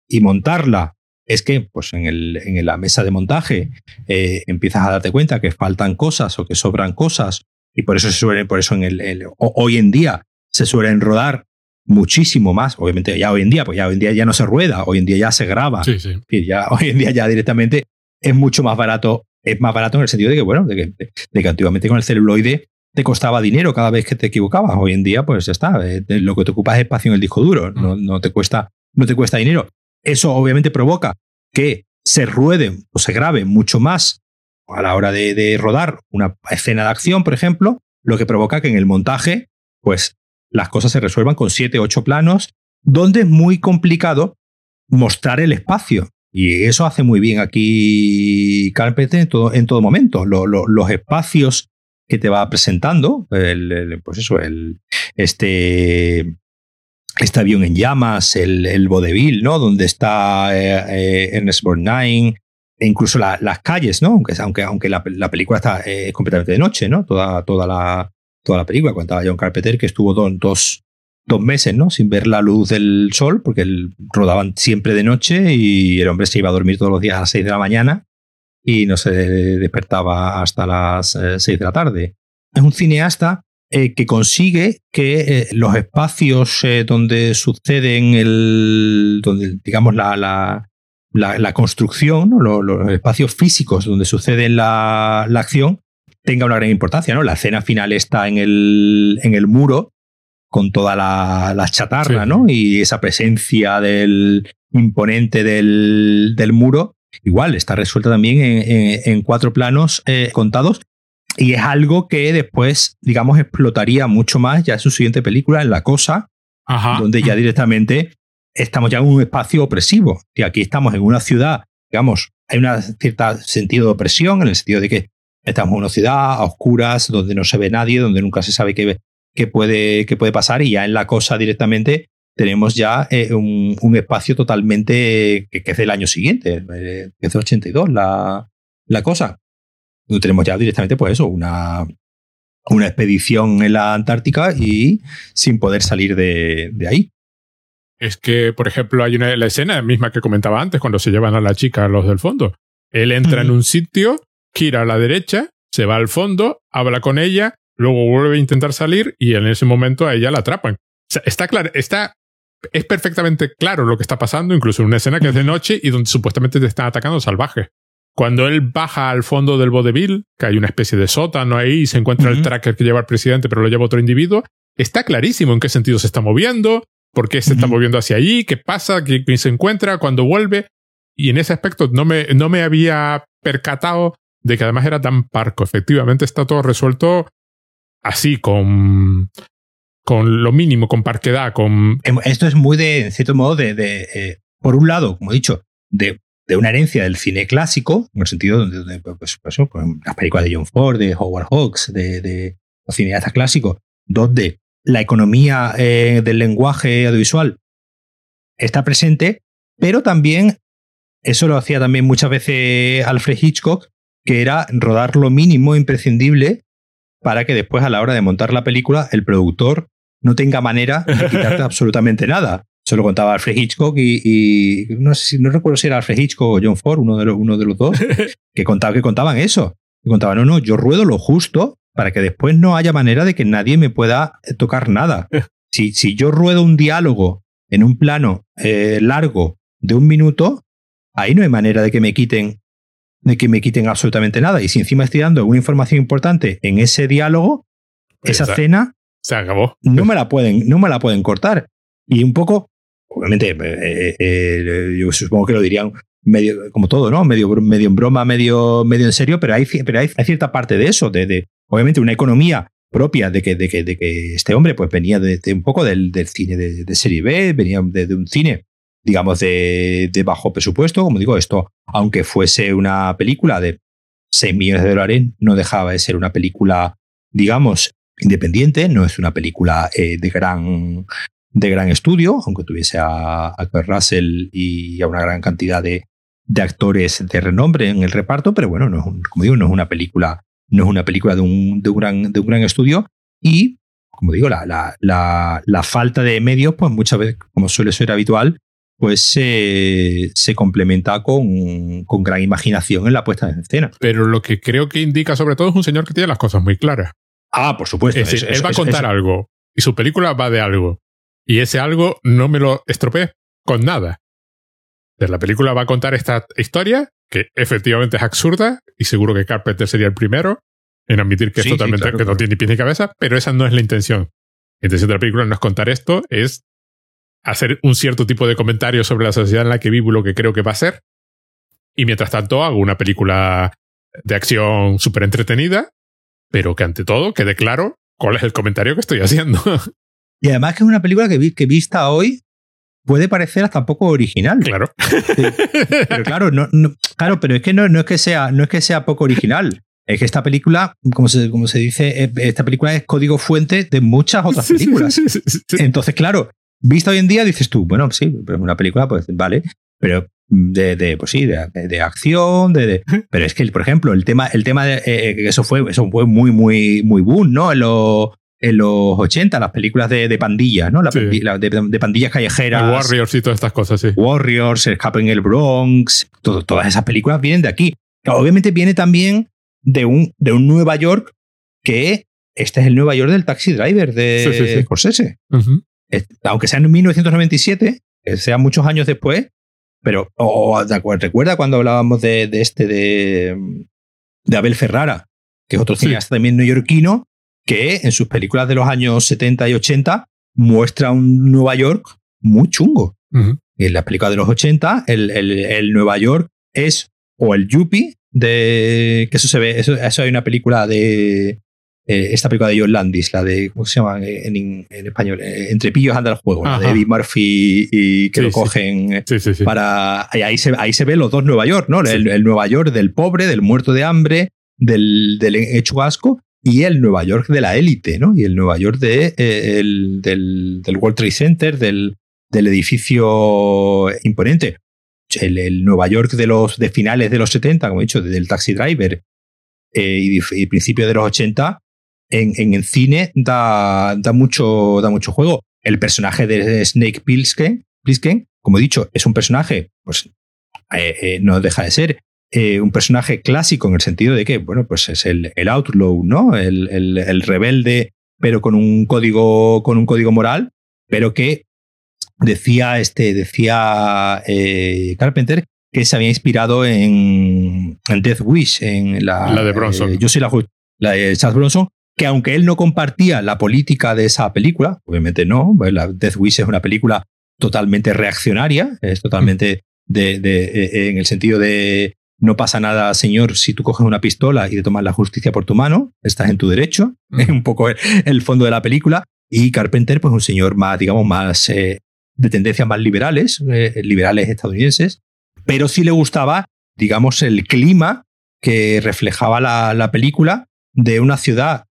y montarla es que pues en, el, en la mesa de montaje eh, empiezas a darte cuenta que faltan cosas o que sobran cosas y por eso se suele, por eso en el, hoy en día se suelen rodar muchísimo más. Obviamente ya hoy en día, pues ya hoy en día ya no se rueda, hoy en día ya se graba. Sí, sí. ya *laughs* hoy en día ya directamente es mucho más barato es más barato en el sentido de que, bueno, de que, de que antiguamente con el celuloide te costaba dinero cada vez que te equivocabas. Hoy en día, pues ya está. Eh, lo que te ocupa es espacio en el disco duro. No, mm. no, te cuesta, no te cuesta dinero. Eso obviamente provoca que se ruede o se grabe mucho más a la hora de, rodar una escena de acción, por ejemplo, lo que provoca que en el montaje, pues las cosas se resuelvan con siete, ocho planos, donde es muy complicado mostrar el espacio. Y eso hace muy bien aquí Carpenter en todo, en todo momento. los espacios que te va presentando, el, pues eso, el, este, este avión en llamas, el, el vodevil, ¿no? Donde está eh, eh, Ernest Borgnine, e incluso las calles, ¿no? Aunque, aunque, aunque la, película está eh, completamente de noche, ¿no? Toda, toda, la, toda la película. Contaba John Carpenter que estuvo dos, dos meses, ¿no? Sin ver la luz del sol, porque rodaban siempre de noche y el hombre se iba a dormir todos los días a las 6 de la mañana y no se despertaba hasta las 6 eh, de la tarde. Es un cineasta eh, que consigue que eh, los espacios donde suceden el, donde, digamos, la, la, la, construcción, los, espacios físicos donde sucede la, la acción, tenga una gran importancia, ¿no? La escena final está en el, en el muro con toda la, chatarra, ¿no? Y esa presencia del imponente del, muro, igual, está resuelta también en, cuatro planos eh, contados. Y es algo que después, digamos, explotaría mucho más ya en su siguiente película, en La Cosa, donde ya directamente estamos ya en un espacio opresivo. Y aquí estamos en una ciudad, digamos, hay un cierto sentido de opresión, en el sentido de que estamos en una ciudad a oscuras, donde no se ve nadie, donde nunca se sabe qué, que puede, que puede pasar y ya en la cosa directamente tenemos ya eh, un, espacio totalmente que, es del año siguiente, eh, que es 82 la, la cosa. Donde tenemos ya directamente, pues eso, una, una expedición en la Antártica y sin poder salir de, de ahí. Es que, por ejemplo, hay una la escena misma que comentaba antes, cuando se llevan a la chica los del fondo. Él entra en un sitio, gira a la derecha, se va al fondo, habla con ella, luego vuelve a intentar salir y en ese momento a ella la atrapan. O sea, está claro, está, es perfectamente claro lo que está pasando, incluso en una escena que es de noche y donde supuestamente te están atacando salvajes. Cuando él baja al fondo del vodevil, que hay una especie de sótano ahí y se encuentra el tracker que lleva el presidente, pero lo lleva otro individuo, está clarísimo en qué sentido se está moviendo, por qué se está moviendo hacia allí, qué pasa, quién se encuentra, cuando vuelve. Y en ese aspecto no me, no me había percatado de que además era tan parco. Efectivamente está todo resuelto así, con, con lo mínimo, con parquedad, con... Em, esto es muy de, en cierto modo, de, de eh, por un lado, como he dicho, de, de, una herencia del cine clásico, en el sentido de, pues, pues, pues, las películas de John Ford, de Howard Hawks, de, de los cineastas clásicos, donde la economía eh, del lenguaje audiovisual está presente, pero también, eso lo hacía también muchas veces Alfred Hitchcock, que era rodar lo mínimo imprescindible para que después a la hora de montar la película el productor no tenga manera de quitarte *laughs* absolutamente nada. Se lo contaba Alfred Hitchcock y, no sé si no recuerdo si era Alfred Hitchcock o John Ford, uno de los, uno de los dos, *laughs* que, contaba, que contaban eso. Que contaban, no, no, yo ruedo lo justo para que después no haya manera de que nadie me pueda eh, tocar nada. *laughs* Si, si yo ruedo un diálogo en un plano eh, largo de un minuto, ahí no hay manera de que me quiten de que me quiten absolutamente nada. Y si encima estoy dando una información importante en ese diálogo, pues esa cena se acabó. No me la pueden, no me la pueden cortar. Y un poco, obviamente, eh, yo supongo que lo dirían medio, como todo, ¿no? Medio, medio en broma, medio, medio en serio, pero hay, pero hay, cierta parte de eso, de, obviamente una economía propia de que, de que, de que este hombre pues venía de, un poco del, del cine de, serie B, venía de, un cine, digamos, de, bajo presupuesto. Como digo, esto, aunque fuese una película de 6 millones de dólares, no dejaba de ser una película, digamos, independiente, no es una película eh, de gran de gran estudio, aunque tuviese a, a Russell y a una gran cantidad de, de actores de renombre en el reparto, pero bueno, no es como digo, no es una película, no es una película de un, de un, gran, de un gran estudio. Y, como digo, la, la, la, falta de medios, pues muchas veces, como suele ser habitual, pues se, se complementa con, con gran imaginación en la puesta en escena. Pero lo que creo que indica sobre todo es un señor que tiene las cosas muy claras. Ah, por supuesto. Es decir, él va a contar algo y su película va de algo. Y ese algo no me lo estropeé con nada la película va a contar esta historia, que efectivamente es absurda, y seguro que Carpenter sería el primero en admitir que es totalmente, que no tiene ni pies ni cabeza, pero esa no es la intención. La intención de la película no es contar esto, es hacer un cierto tipo de comentario sobre la sociedad en la que vivo y lo que creo que va a ser. Y mientras tanto hago una película de acción súper entretenida, pero que ante todo quede claro cuál es el comentario que estoy haciendo. *laughs* Y además que es una película que, vi, que vista hoy puede parecer hasta poco original. Claro. Pero claro, no, claro, pero es que no, no, es que sea, no es que sea poco original. Es que esta película, como se, como se dice, eh, esta película es código fuente de muchas otras películas. Entonces, claro, vista hoy en día, dices tú, bueno, sí, pero una película, pues vale, pero de, de pues sí, de, de acción, de, pero es que, por ejemplo, el tema, el tema de eh, eh, eso fue, eso fue muy, muy, muy boom, ¿no? En los en los 80, las películas de, de pandillas, ¿no? La, de, pandillas callejeras. Warriors y todas estas cosas, sí. Warriors, Escape en el Bronx, todas esas películas vienen de aquí. Obviamente viene también de un, de un Nueva York que este es el Nueva York del Taxi Driver de Scorsese. Aunque sea en 1997, que sea muchos años después, pero recuerda cuando hablábamos de, este de, de Abel Ferrara, que es otro cineasta también neoyorquino, que en sus películas de los años 70 y 80 muestra un Nueva York muy chungo. En las películas de los 80, el, el, Nueva York es o el Yuppie, de, que eso se ve, eso, hay una película de, eh, esta película de John Landis, la de, ¿cómo se llama en, español? Eh, Entre pillos anda el juego, la de Eddie Murphy y que lo cogen para... Ahí se, ahí se ve los dos Nueva York, ¿no? El, Nueva York del pobre, del muerto de hambre, del, del hecho asco, y el Nueva York de la élite, ¿no? Y el Nueva York de, eh, el, del, del, World Trade Center, del, del edificio imponente. El, Nueva York de los de finales de los 70, como he dicho, del Taxi Driver eh, y, y principios de los 80, en, en, en, cine da, da, mucho, da mucho juego. El personaje de Snake Plissken, como he dicho, es un personaje, pues eh, no deja de ser eh, un personaje clásico en el sentido de que, bueno, pues es el, el outlaw, ¿no? El, el, el, rebelde, pero con un código, con un código moral, pero que decía, este, decía eh, Carpenter que se había inspirado en, en, Death Wish, en la, la de Bronson. Eh, yo soy la, la de Charles Bronson, que aunque él no compartía la política de esa película, obviamente no, pues la Death Wish es una película totalmente reaccionaria, es totalmente de, de, en el sentido de no pasa nada, señor, si tú coges una pistola y te tomas la justicia por tu mano, estás en tu derecho. Es un poco el, fondo de la película. Y Carpenter, pues un señor más, digamos, más eh, de tendencias más liberales, eh, liberales estadounidenses, pero sí le gustaba, digamos, el clima que reflejaba la, la película de una ciudad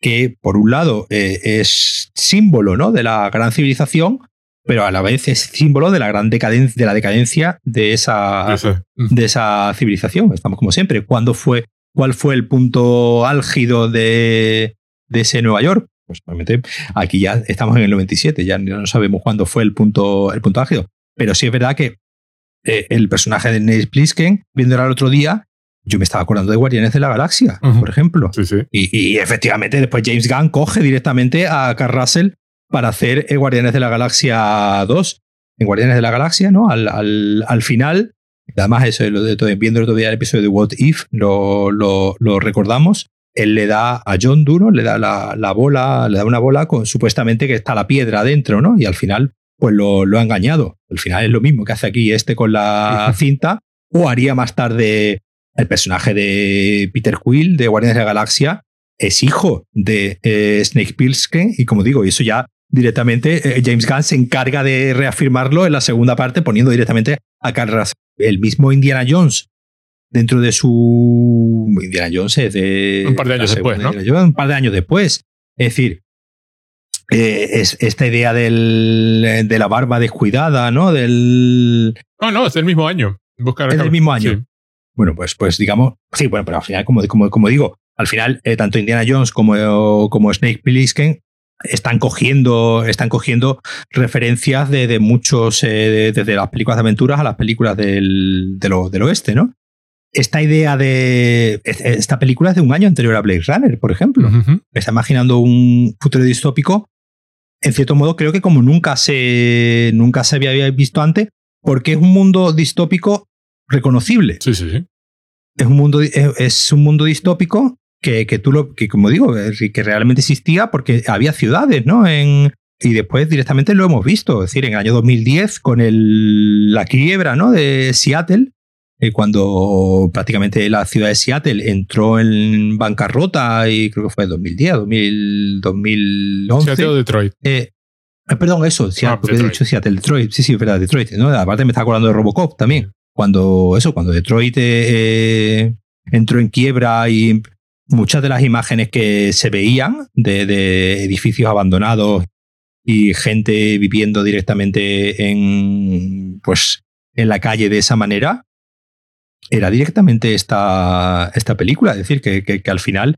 que, por un lado, eh, es símbolo ¿no? de la gran civilización, pero a la vez es símbolo de la gran decadencia, de la decadencia de esa, de esa civilización. Estamos como siempre. ¿Cuándo fue, ¿Cuál fue el punto álgido de, de ese Nueva York? Pues obviamente aquí ya estamos en el 97, ya no sabemos cuándo fue el punto, el punto álgido. Pero sí es verdad que eh, el personaje de Neil Plisken, viéndolo el otro día, yo me estaba acordando de Guardianes de la Galaxia, por ejemplo. Sí, sí. Y, y, efectivamente después James Gunn coge directamente a Carl Russell para hacer Guardianes de la Galaxia 2. En Guardianes de la Galaxia, ¿no? Al, al, al final, además eso, lo de, viendo todavía el episodio de What If, lo, lo, lo, recordamos, él le da a John Duro, le da la, la, bola, le da una bola con supuestamente que está la piedra adentro, ¿no? Y al final, pues lo, lo ha engañado. Al final es lo mismo que hace aquí este con la cinta, o haría más tarde el personaje de Peter Quill de Guardianes de la Galaxia, es hijo de eh, Snake Plissken, y como digo, y eso ya directamente eh, James Gunn se encarga de reafirmarlo en la segunda parte poniendo directamente a Carl El mismo Indiana Jones dentro de su Indiana Jones es de un par de años después, ¿no? Un par de años después. Es decir, eh, es esta idea del, de la barba descuidada, ¿no? Del. No, no, es del mismo año. Buscar es del mismo año. Bueno, pues, pues digamos, sí, bueno, pero al final, como, como, como digo, al final, eh, tanto Indiana Jones como, como Snake Plissken están cogiendo, están cogiendo referencias de, de muchos, eh, desde las películas de aventuras a las películas del, de lo, del oeste, ¿no? Esta idea de. Esta película es de un año anterior a Blade Runner, por ejemplo. Está imaginando un futuro distópico. En cierto modo, creo que como nunca se, nunca se había visto antes, porque es un mundo distópico reconocible. Sí, sí, sí. Es un mundo, es un mundo distópico que, que tú lo, que como digo, que realmente existía porque había ciudades, ¿no? En, y después directamente lo hemos visto, es decir, en el año 2010 con el, la quiebra, ¿no? De Seattle, eh, cuando prácticamente la ciudad de Seattle entró en bancarrota y creo que fue 2010, 2000, 2011. Seattle o Detroit. Eh, eh, perdón, eso, Seattle, ah, porque he dicho Seattle, Detroit. Sí, sí, es verdad, Detroit. ¿no? Aparte me está acordando de Robocop también. Cuando eso, cuando Detroit eh, entró en quiebra y muchas de las imágenes que se veían de, edificios abandonados y gente viviendo directamente en, pues, en la calle de esa manera, era directamente esta, esta película. Es decir, que, que, al final,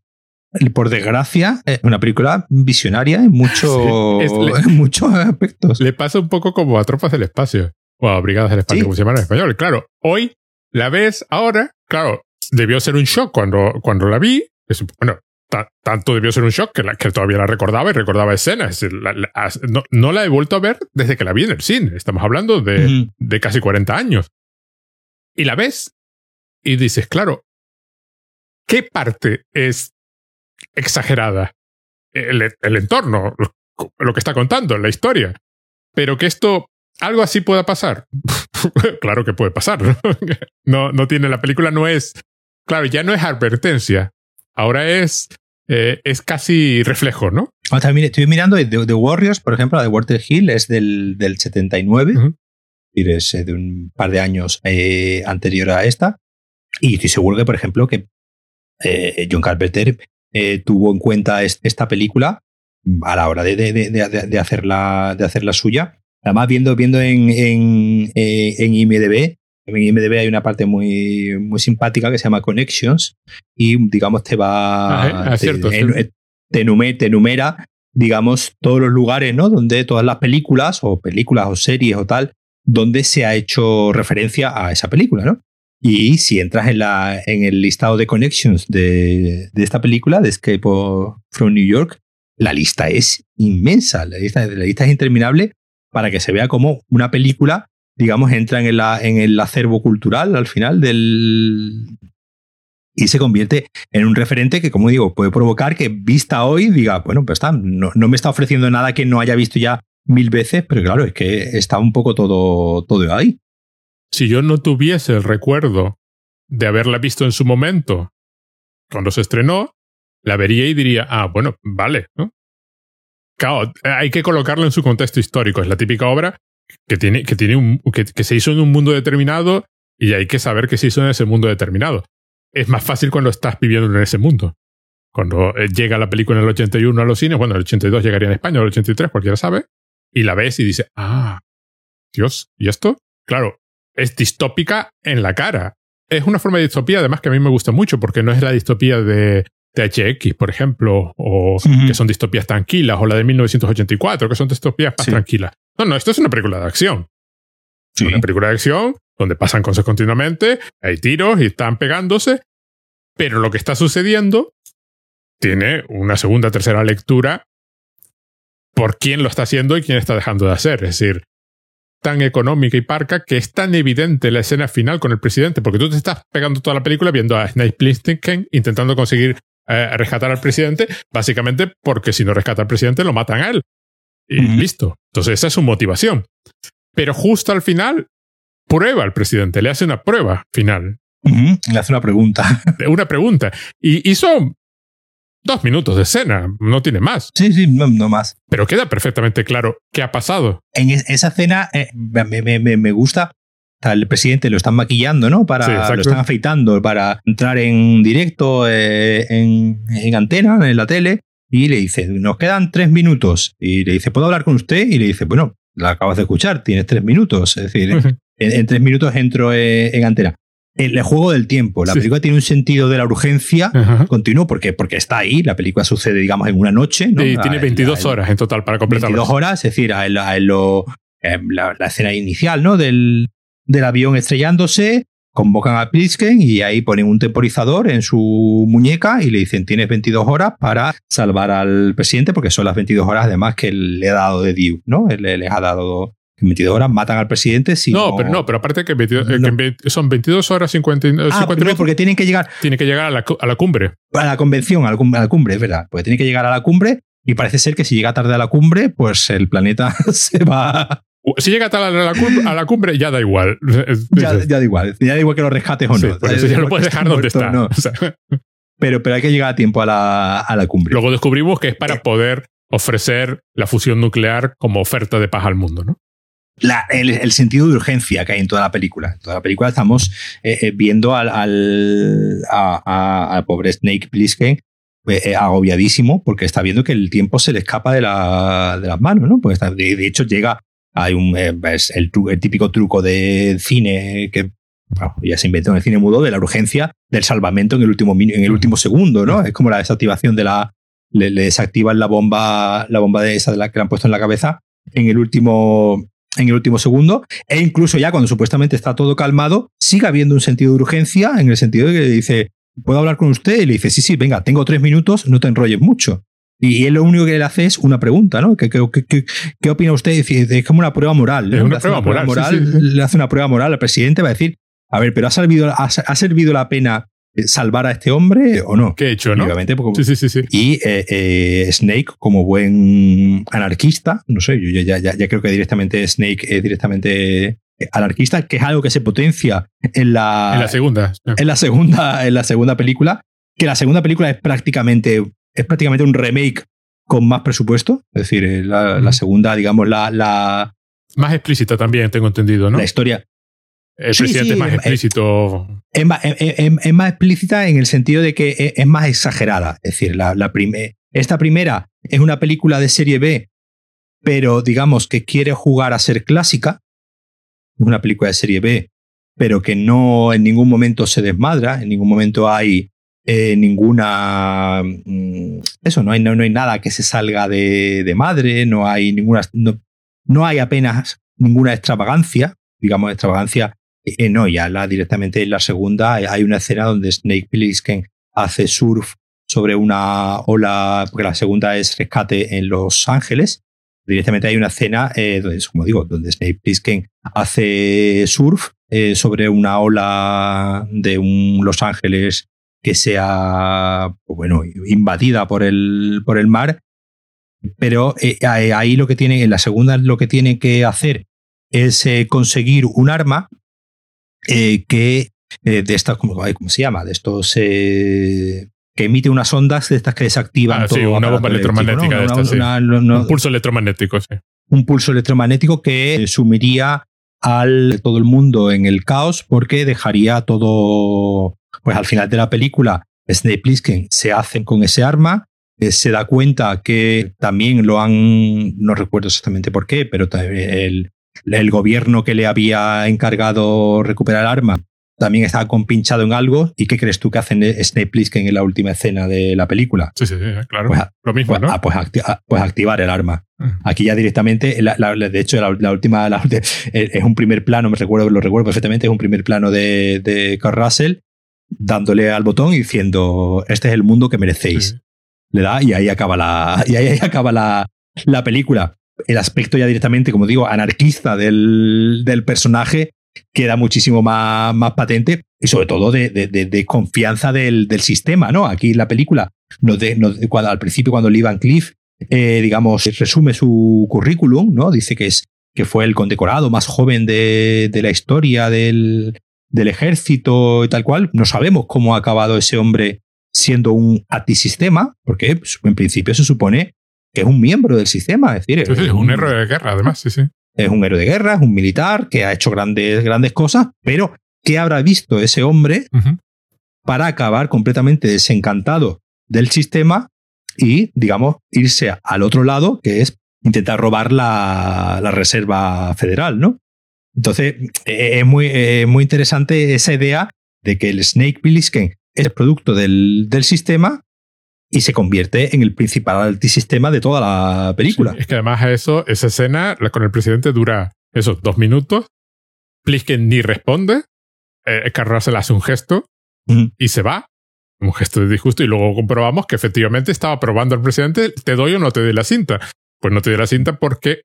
por desgracia, es una película visionaria en, mucho, *laughs* en muchos aspectos. Le pasa un poco como a Tropas del Espacio, o a Brigadas del Espacio, como se llama en español. Claro, hoy la ves ahora, claro, debió ser un shock cuando, cuando la vi, bueno, tanto debió ser un shock que, que, todavía la recordaba y recordaba escenas. no, la he vuelto a ver desde que la vi en el cine. Estamos hablando de, de casi 40 años. Y la ves y dices, claro, ¿qué parte es exagerada? El, el entorno, lo, que está contando, la historia. Pero que esto, algo así pueda pasar. *laughs* claro que puede pasar. *laughs* ¿no? no, tiene, la película no es, claro, ya no es advertencia, ahora es, eh, es casi reflejo, ¿no? También estoy mirando The, Warriors, por ejemplo, la de Water Hill es del, del 79, es eh, de un par de años eh, anterior a esta. Y estoy seguro que, por ejemplo, que John Carpenter tuvo en cuenta esta película a la hora de, de, de, hacerla, de hacerla suya. Además, viendo, viendo en, en, en IMDB, en IMDB hay una parte muy, muy simpática que se llama Connections y, digamos, te va. Ah, te, te, enumera, digamos, todos los lugares, ¿no? Donde todas las películas, o películas o series o tal, donde se ha hecho referencia a esa película, ¿no? Y si entras en, la, en el listado de connections de, de esta película, de Escape from New York, la lista es inmensa, la lista, la lista es interminable para que se vea como una película, digamos, entra en, la, en el acervo cultural al final del, y se convierte en un referente que, como digo, puede provocar que vista hoy diga, bueno, pues está, no, no, me está ofreciendo nada que no haya visto ya mil veces, pero claro, es que está un poco todo, todo ahí. Si yo no tuviese el recuerdo de haberla visto en su momento, cuando se estrenó, la vería y diría, ah, bueno, vale, ¿no? Claro, hay que colocarlo en su contexto histórico. Es la típica obra que tiene, que tiene un, que, que se hizo en un mundo determinado y hay que saber que se hizo en ese mundo determinado. Es más fácil cuando estás viviendo en ese mundo. Cuando eh, llega la película en el 81 a los cines, bueno, el 82 llegaría en España, o el 83, cualquiera sabe, y la ves y dice, ah, Dios, ¿y esto? Claro, es distópica en la cara. Es una forma de distopía, además, que a mí me gusta mucho, porque no es la distopía de THX, por ejemplo, o que son distopías tranquilas, o la de 1984, que son distopías más tranquilas. No, no, esto es una película de acción. Sí. Una película de acción donde pasan cosas continuamente, hay tiros y están pegándose, pero lo que está sucediendo tiene una segunda, tercera lectura por quién lo está haciendo y quién está dejando de hacer. Es decir, tan económica y parca que es tan evidente la escena final con el presidente, porque tú te estás pegando toda la película viendo a Snake Plissken intentando conseguir eh, rescatar al presidente, básicamente porque si no rescata al presidente lo matan a él. Y mm. listo. Entonces esa es su motivación. Pero justo al final, prueba al presidente, le hace una prueba final. Mm. Le hace una pregunta. *laughs* Una pregunta. Y, son dos minutos de escena, no tiene más. Sí, sí, no, no, más. Pero queda perfectamente claro qué ha pasado. En esa escena eh, me, me, me, gusta el presidente lo están maquillando, ¿no? Para, sí, lo están afeitando para entrar en directo eh, en, en, antena, en la tele, y le dice, nos quedan tres minutos. Y le dice, ¿puedo hablar con usted? Y le dice, bueno, la acabas de escuchar, tienes tres minutos. Es decir, en, en, tres minutos entro eh, en antena. El, el, juego del tiempo. La sí. película tiene un sentido de la urgencia Ajá. continuo porque, porque está ahí. La película sucede, digamos, en una noche. ¿no? Y tiene 22 horas en total para completar. 22 horas, es decir, a, lo, eh, la, la, escena inicial ¿no? del, del avión estrellándose, convocan a Plisken y ahí ponen un temporizador en su muñeca y le dicen tienes 22 horas para salvar al presidente porque son las 22 horas además que le ha dado de Diu, ¿no? Le, les ha dado 22 horas, matan al presidente si no, no... pero no, pero aparte que, 22, no. que son 22 horas 50, ah, 50 no, porque tienen que llegar tienen que llegar a la, a la cumbre. A la convención, a la, a la cumbre, es verdad. Porque tienen que llegar a la cumbre y parece ser que si llega tarde a la cumbre, pues el planeta *laughs* se va si llega a la, cumbre, a la cumbre, ya da igual. *laughs* Ya, ya, da igual. Ya da igual que lo rescates o no. Sí, ya lo puedes dejar donde está. No. *laughs* O sea. pero, pero hay que llegar a tiempo a la, a la cumbre. Luego descubrimos que es para poder ofrecer la fusión nuclear como oferta de paz al mundo, ¿no? La, el, el, sentido de urgencia que hay en toda la película. En toda la película estamos eh, eh, viendo al, al, a, pobre Snake Plissken eh, agobiadísimo porque está viendo que el tiempo se le escapa de, la, de las manos, ¿no? Porque está, de hecho llega hay un, eh, es el, el, típico truco de cine que bueno, ya se inventó en el cine mudo de la urgencia del salvamento en el último, en el último segundo, ¿no? Es como la desactivación de la. Le, le desactivan la bomba, la bomba de esa de la que le han puesto en la cabeza en el último en el último segundo, e incluso ya cuando supuestamente está todo calmado, sigue habiendo un sentido de urgencia en el sentido de que dice, ¿puedo hablar con usted? Y le dice, sí, sí, venga, tengo tres minutos, no te enrolles mucho. Y él lo único que le hace es una pregunta, ¿no? ¿Qué, qué, qué, qué opina usted? Es como una prueba moral. Es una, prueba, una prueba moral. moral sí, sí. Le hace una prueba moral al presidente, va a decir, a ver, pero ¿ha servido, ha, ha servido la pena salvar a este hombre o no? ¿Qué he hecho, no? Obviamente, porque, sí, sí, sí, Y eh, eh, Snake, como buen anarquista, no sé, yo ya, ya, ya creo que directamente Snake es directamente anarquista, que es algo que se potencia en la, en la segunda. En la segunda, en la segunda película, que la segunda película es prácticamente es prácticamente un remake con más presupuesto. Es decir, eh, la, la segunda, digamos, la, la, Más explícita también, tengo entendido, ¿no? La historia. El sí, presidente sí, es más explícito. Es, más, es, es, más, explícita en el sentido de que es, más exagerada. Es decir, la, la prime, esta primera es una película de serie B, pero digamos que quiere jugar a ser clásica. Es una película de serie B, pero que no en ningún momento se desmadra, en ningún momento hay eh, ninguna. Mm, eso, no hay, no, no, hay nada que se salga de, de madre, no hay ninguna. No, no, hay apenas ninguna extravagancia, digamos, extravagancia Eh, no, ya la, directamente en la segunda hay una escena donde Snake Plissken hace surf sobre una ola, porque la segunda es rescate en Los Ángeles. Directamente hay una escena, eh, donde, como digo, donde Snake Plissken hace surf eh, sobre una ola de un Los Ángeles que sea, pues bueno, invadida por el, por el mar. Pero eh, ahí lo que tiene, en la segunda lo que tiene que hacer es conseguir un arma que de estas, ¿cómo, ¿cómo, se llama? De estos que emite unas ondas de estas que desactivan ah, todo. Sí, una bomba electromagnética de estas, un pulso electromagnético, sí. Un pulso electromagnético que sumiría al todo el mundo en el caos porque dejaría todo. Pues al final de la película, Snake Plissken se hacen con ese arma. Eh, se da cuenta que también lo han. No recuerdo exactamente por qué, pero el, el gobierno que le había encargado recuperar el arma también estaba compinchado en algo. ¿Y qué crees tú que hacen Snape Plissken en la última escena de la película? Sí, sí, claro. Pues, Lo mismo, pues, ¿no? Ah, pues, ah, pues, activar el arma. Aquí ya directamente, de hecho, la, última *laughs* es un primer plano, me recuerdo, lo recuerdo perfectamente, es un primer plano de, de Carl Russell dándole al botón y diciendo, este es el mundo que merecéis. Le da y ahí acaba la, *laughs* y ahí acaba la, la película. El aspecto ya directamente, como digo, anarquista del, del personaje queda muchísimo más, más patente y sobre todo de, de, confianza del, del, sistema, ¿no? Aquí en la película, nos cuando, al principio cuando Lee Van Cliff, eh, digamos, resume su currículum, ¿no? Dice que, es, que fue el condecorado más joven de, la historia del, del ejército y tal cual. No sabemos cómo ha acabado ese hombre siendo un antisistema, porque pues, en principio se supone que es un miembro del sistema. Es decir, es un héroe de guerra, además, sí, sí. Es un héroe de guerra, es un militar que ha hecho grandes, grandes cosas, pero ¿qué habrá visto ese hombre para acabar completamente desencantado del sistema y, digamos, irse al otro lado, que es intentar robar la, Reserva Federal, ¿no? Entonces, e, e, es muy, muy interesante esa idea de que el Snake Plissken es el producto del, del sistema y se convierte en el principal antisistema de toda la película. es que además eso, esa escena con el presidente dura esos dos minutos. Plisken ni responde. Eh, le hace un gesto y se va. Un gesto de disgusto. Y luego comprobamos que efectivamente estaba probando al presidente: ¿te doy o no te doy la cinta? Pues no te doy la cinta porque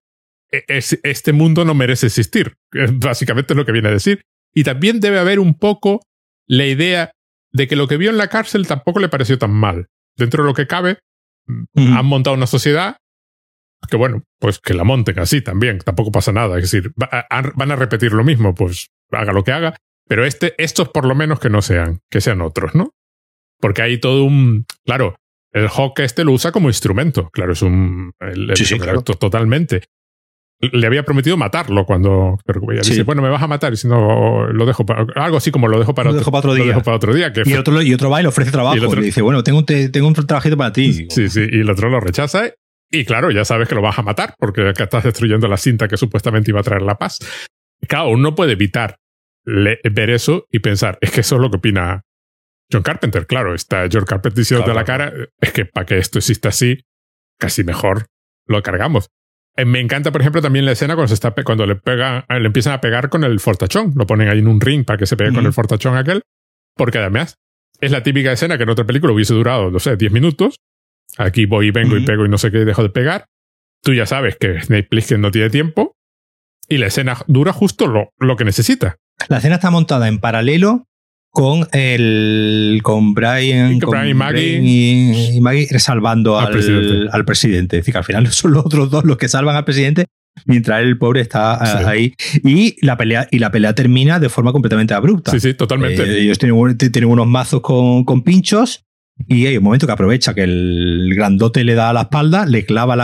e, este mundo no merece existir. Básicamente es lo que viene a decir. Y también debe haber un poco la idea de que lo que vio en la cárcel tampoco le pareció tan mal dentro de lo que cabe, han montado una sociedad que, bueno, pues que la monten así también, tampoco pasa nada. Es decir, van a repetir lo mismo, pues haga lo que haga, pero este, estos por lo menos que no sean, que sean otros, ¿no? Porque hay todo un. Claro, el Hawk este lo usa como instrumento, claro, es un. sí, sí, claro. Totalmente le había prometido matarlo cuando pero dice, bueno, me vas a matar y si no lo dejo para algo así como lo dejo para, otro, para otro, día. para otro día y, otro, y otro va y le ofrece trabajo y, le dice, bueno, tengo un, tengo un trabajito para ti. Sí, sí, y el otro lo rechaza y claro, ya sabes que lo vas a matar porque acá estás destruyendo la cinta que supuestamente iba a traer la paz. Claro, uno puede evitar ver eso y pensar, es que eso es lo que opina John Carpenter. Claro, está John Carpenter diciendo de la cara, es que para que esto exista así, casi mejor lo cargamos. Eh, me encanta, por ejemplo, también la escena cuando, se está, cuando le, pega, le empiezan a pegar con el fortachón. Lo ponen ahí en un ring para que se pegue con el fortachón aquel. Porque además es la típica escena que en otra película hubiese durado, no sé, 10 minutos. Aquí voy y vengo y pego y no sé qué, dejo de pegar. Tú ya sabes que Snake Plissken no tiene tiempo. Y la escena dura justo lo, lo que necesita. La escena está montada en paralelo con el con Brian, y, Maggie. y, Maggie salvando al, presidente. al, presidente. Es decir, que al final *laughs* son los otros dos los que salvan al presidente mientras el pobre está eh, ahí y la pelea y la pelea termina de forma completamente abrupta. Sí, sí, totalmente. Eh, ellos tienen, tienen, unos mazos con, con, pinchos y hay un momento que aprovecha que el grandote le da a la espalda, le clava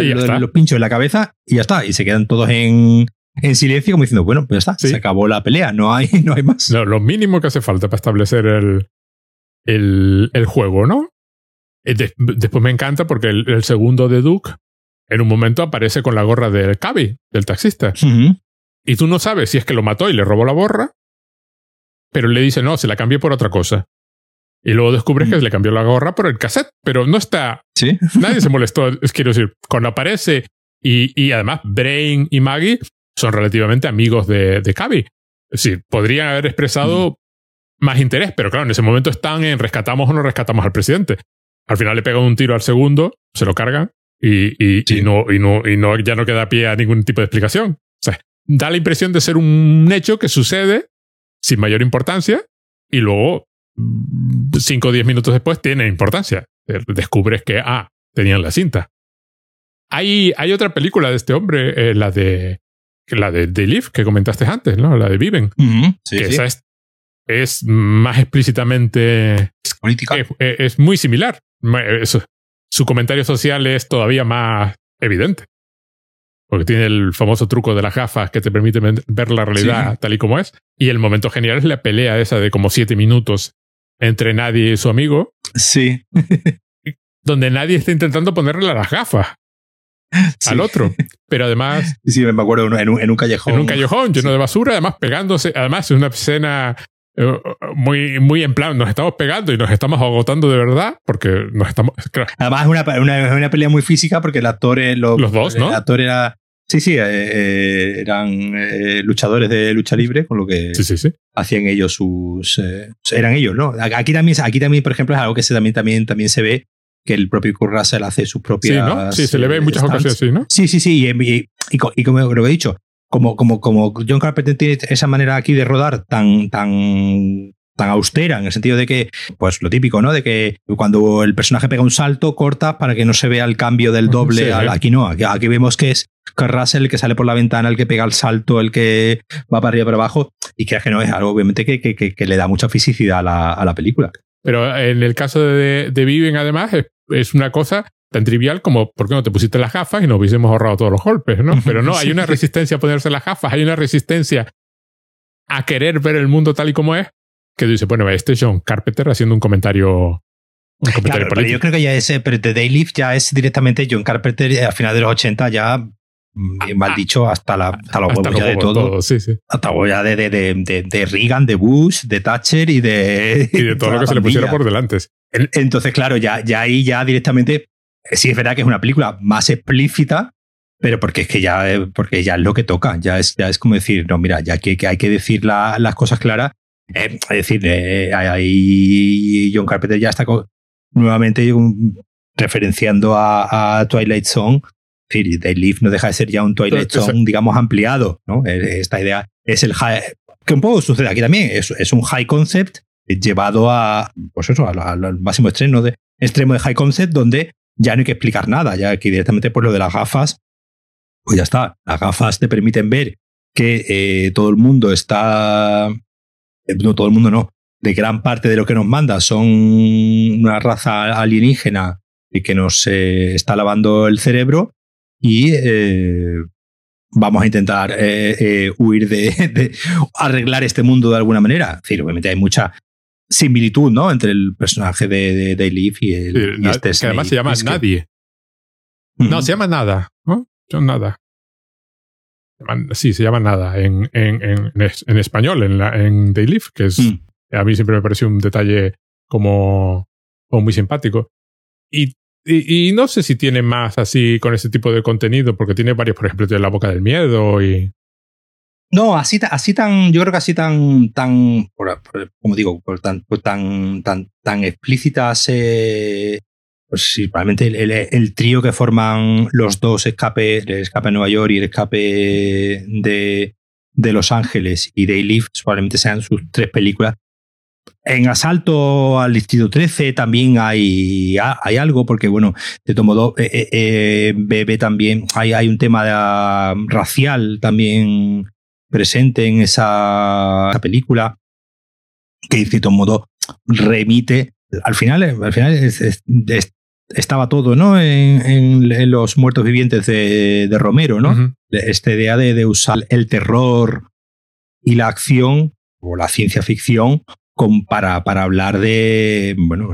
los pinchos en la cabeza y ya está. Y se quedan todos en, en silencio, como diciendo, bueno, pues ya está, se acabó la pelea, no hay, *laughs* no hay más. lo mínimo que hace falta para establecer el, el, el juego, ¿no? Eh, después me encanta porque el, segundo de Duke en un momento aparece con la gorra del Cabi, del taxista. Y tú no sabes si es que lo mató y le robó la gorra, pero le dice, no, se la cambié por otra cosa. Y luego descubres que le cambió la gorra por el cassette, pero no está. ¿Sí? Nadie se molestó. Es quiero decir, cuando aparece y, y además Brain y Maggie son relativamente amigos de, de Cavi. Sí, podrían haber expresado más interés, pero claro, en ese momento están en rescatamos o no rescatamos al presidente. Al final le pegan un tiro al segundo, se lo cargan y, y, no, y, no, y no, ya no queda pie a ningún tipo de explicación. O sea, da la impresión de ser un hecho que sucede sin mayor importancia y luego, mm, cinco o diez minutos después, tiene importancia. Descubres que, ah, tenían la cinta. Hay, hay otra película de este hombre, eh, la de la de The Leaf, que comentaste antes, ¿no? La de Viven. que esa es, es, más explícitamente. Política. Es, muy similar. su comentario social es todavía más evidente. Porque tiene el famoso truco de las gafas que te permite ver la realidad tal y como es. Y el momento genial es la pelea esa de como siete minutos entre nadie y su amigo. Sí. *laughs* donde nadie está intentando ponerle las gafas *laughs* al otro. Pero además. *laughs* Sí, me acuerdo en un, en un callejón. En un callejón lleno de basura, además pegándose. Además, es una escena eh, muy, muy en plan, nos estamos pegando y nos estamos agotando de verdad porque nos estamos. Además, es una, una, una, pelea muy física porque el actor. Los dos, ¿no? El actor era. Sí, sí, eh, eh, eran luchadores de lucha libre, con lo que sí, sí, sí. hacían ellos sus. eran ellos, ¿no? Aquí también, aquí también, por ejemplo, es algo que se, también, también, también se ve que el propio Kurt Russell hace sus propias. Sí, ¿no? Sí, se le ve en muchas ocasiones, sí, ¿no? Sí, sí, sí. Y, y, como lo he dicho, como, como, como John Carpenter tiene esa manera aquí de rodar tan, tan tan austera, en el sentido de que, pues lo típico, ¿no? De que cuando el personaje pega un salto, corta para que no se vea el cambio del doble. Aquí no, aquí, vemos que es Russell el que sale por la ventana, el que pega el salto, el que va para arriba y para abajo, y que, que no es algo, obviamente, que, que, que, le da mucha fisicidad a la, a la película. Pero en el caso de, de Viven, además, es una cosa tan trivial como ¿por qué no te pusiste las gafas y nos hubiésemos ahorrado todos los golpes? ¿no? *laughs* Pero no, hay una resistencia a ponerse las gafas, hay una resistencia a querer ver el mundo tal y como es, que dice, bueno, este es John Carpenter haciendo un comentario. Claro, pero yo creo que ya ese, pero The Day ya es directamente John Carpenter eh, a final de los 80 ya bien mal dicho, hasta la, hasta los huevos de todo. sí, sí. Hasta ya de, de, de, de, Reagan, de Bush, de Thatcher y de. Y de todo lo que se le pusiera por delante. Entonces, claro, ya, ya ahí ya directamente. Sí, es verdad que es una película más explícita, pero porque es que ya, eh, porque ya es lo que toca. Ya es, ya es como decir, no, mira, ya que, que hay que decir las cosas claras. Eh, es decir, eh, ahí John Carpenter ya está nuevamente referenciando a, a Twilight Zone decir, The Leaf no deja de ser ya un Twilight Zone, digamos, ampliado, ¿no? Esta idea es el high, que un poco sucede aquí también, es, es un high concept llevado a, pues eso, al, máximo extremo de, extremo de high concept donde ya no hay que explicar nada, ya que directamente por lo de las gafas, pues ya está, las gafas te permiten ver que eh, todo el mundo está, eh, no todo el mundo no, de gran parte de lo que nos manda son una raza alienígena y que nos eh, está lavando el cerebro y eh, vamos a intentar eh, eh, huir de, *laughs* arreglar este mundo de alguna manera. Es decir, obviamente hay mucha similitud ¿no? entre el personaje de, de, y, el, este Que además se llama Nadie. No, se llama Nada. ¿no? Nada. Sí, se llama Nada en, en, en, en español, en, la, en Leaf, que es, mm. a mí siempre me pareció un detalle como, como muy simpático. Y y, no sé si tiene más así con ese tipo de contenido, porque tiene varios, por ejemplo, de La Boca del Miedo y. No, así, así tan, yo creo que así tan, tan, como digo, tan, tan, tan, tan explícitas, eh, pues sí, probablemente el, trío que forman los dos escapes, el escape de Nueva York y el escape de, de Los Ángeles y Day Live, probablemente sean sus tres películas. En Asalto al Distrito 13 también hay, hay algo, porque bueno, de todo modo, eh, eh, eh también, hay, hay un tema racial también presente en esa, película, que de todo modo remite, al final, al final estaba todo, ¿no? En, los muertos vivientes de, Romero, ¿no? Esta idea de, de usar el terror y la acción o la ciencia ficción para, para hablar de, bueno,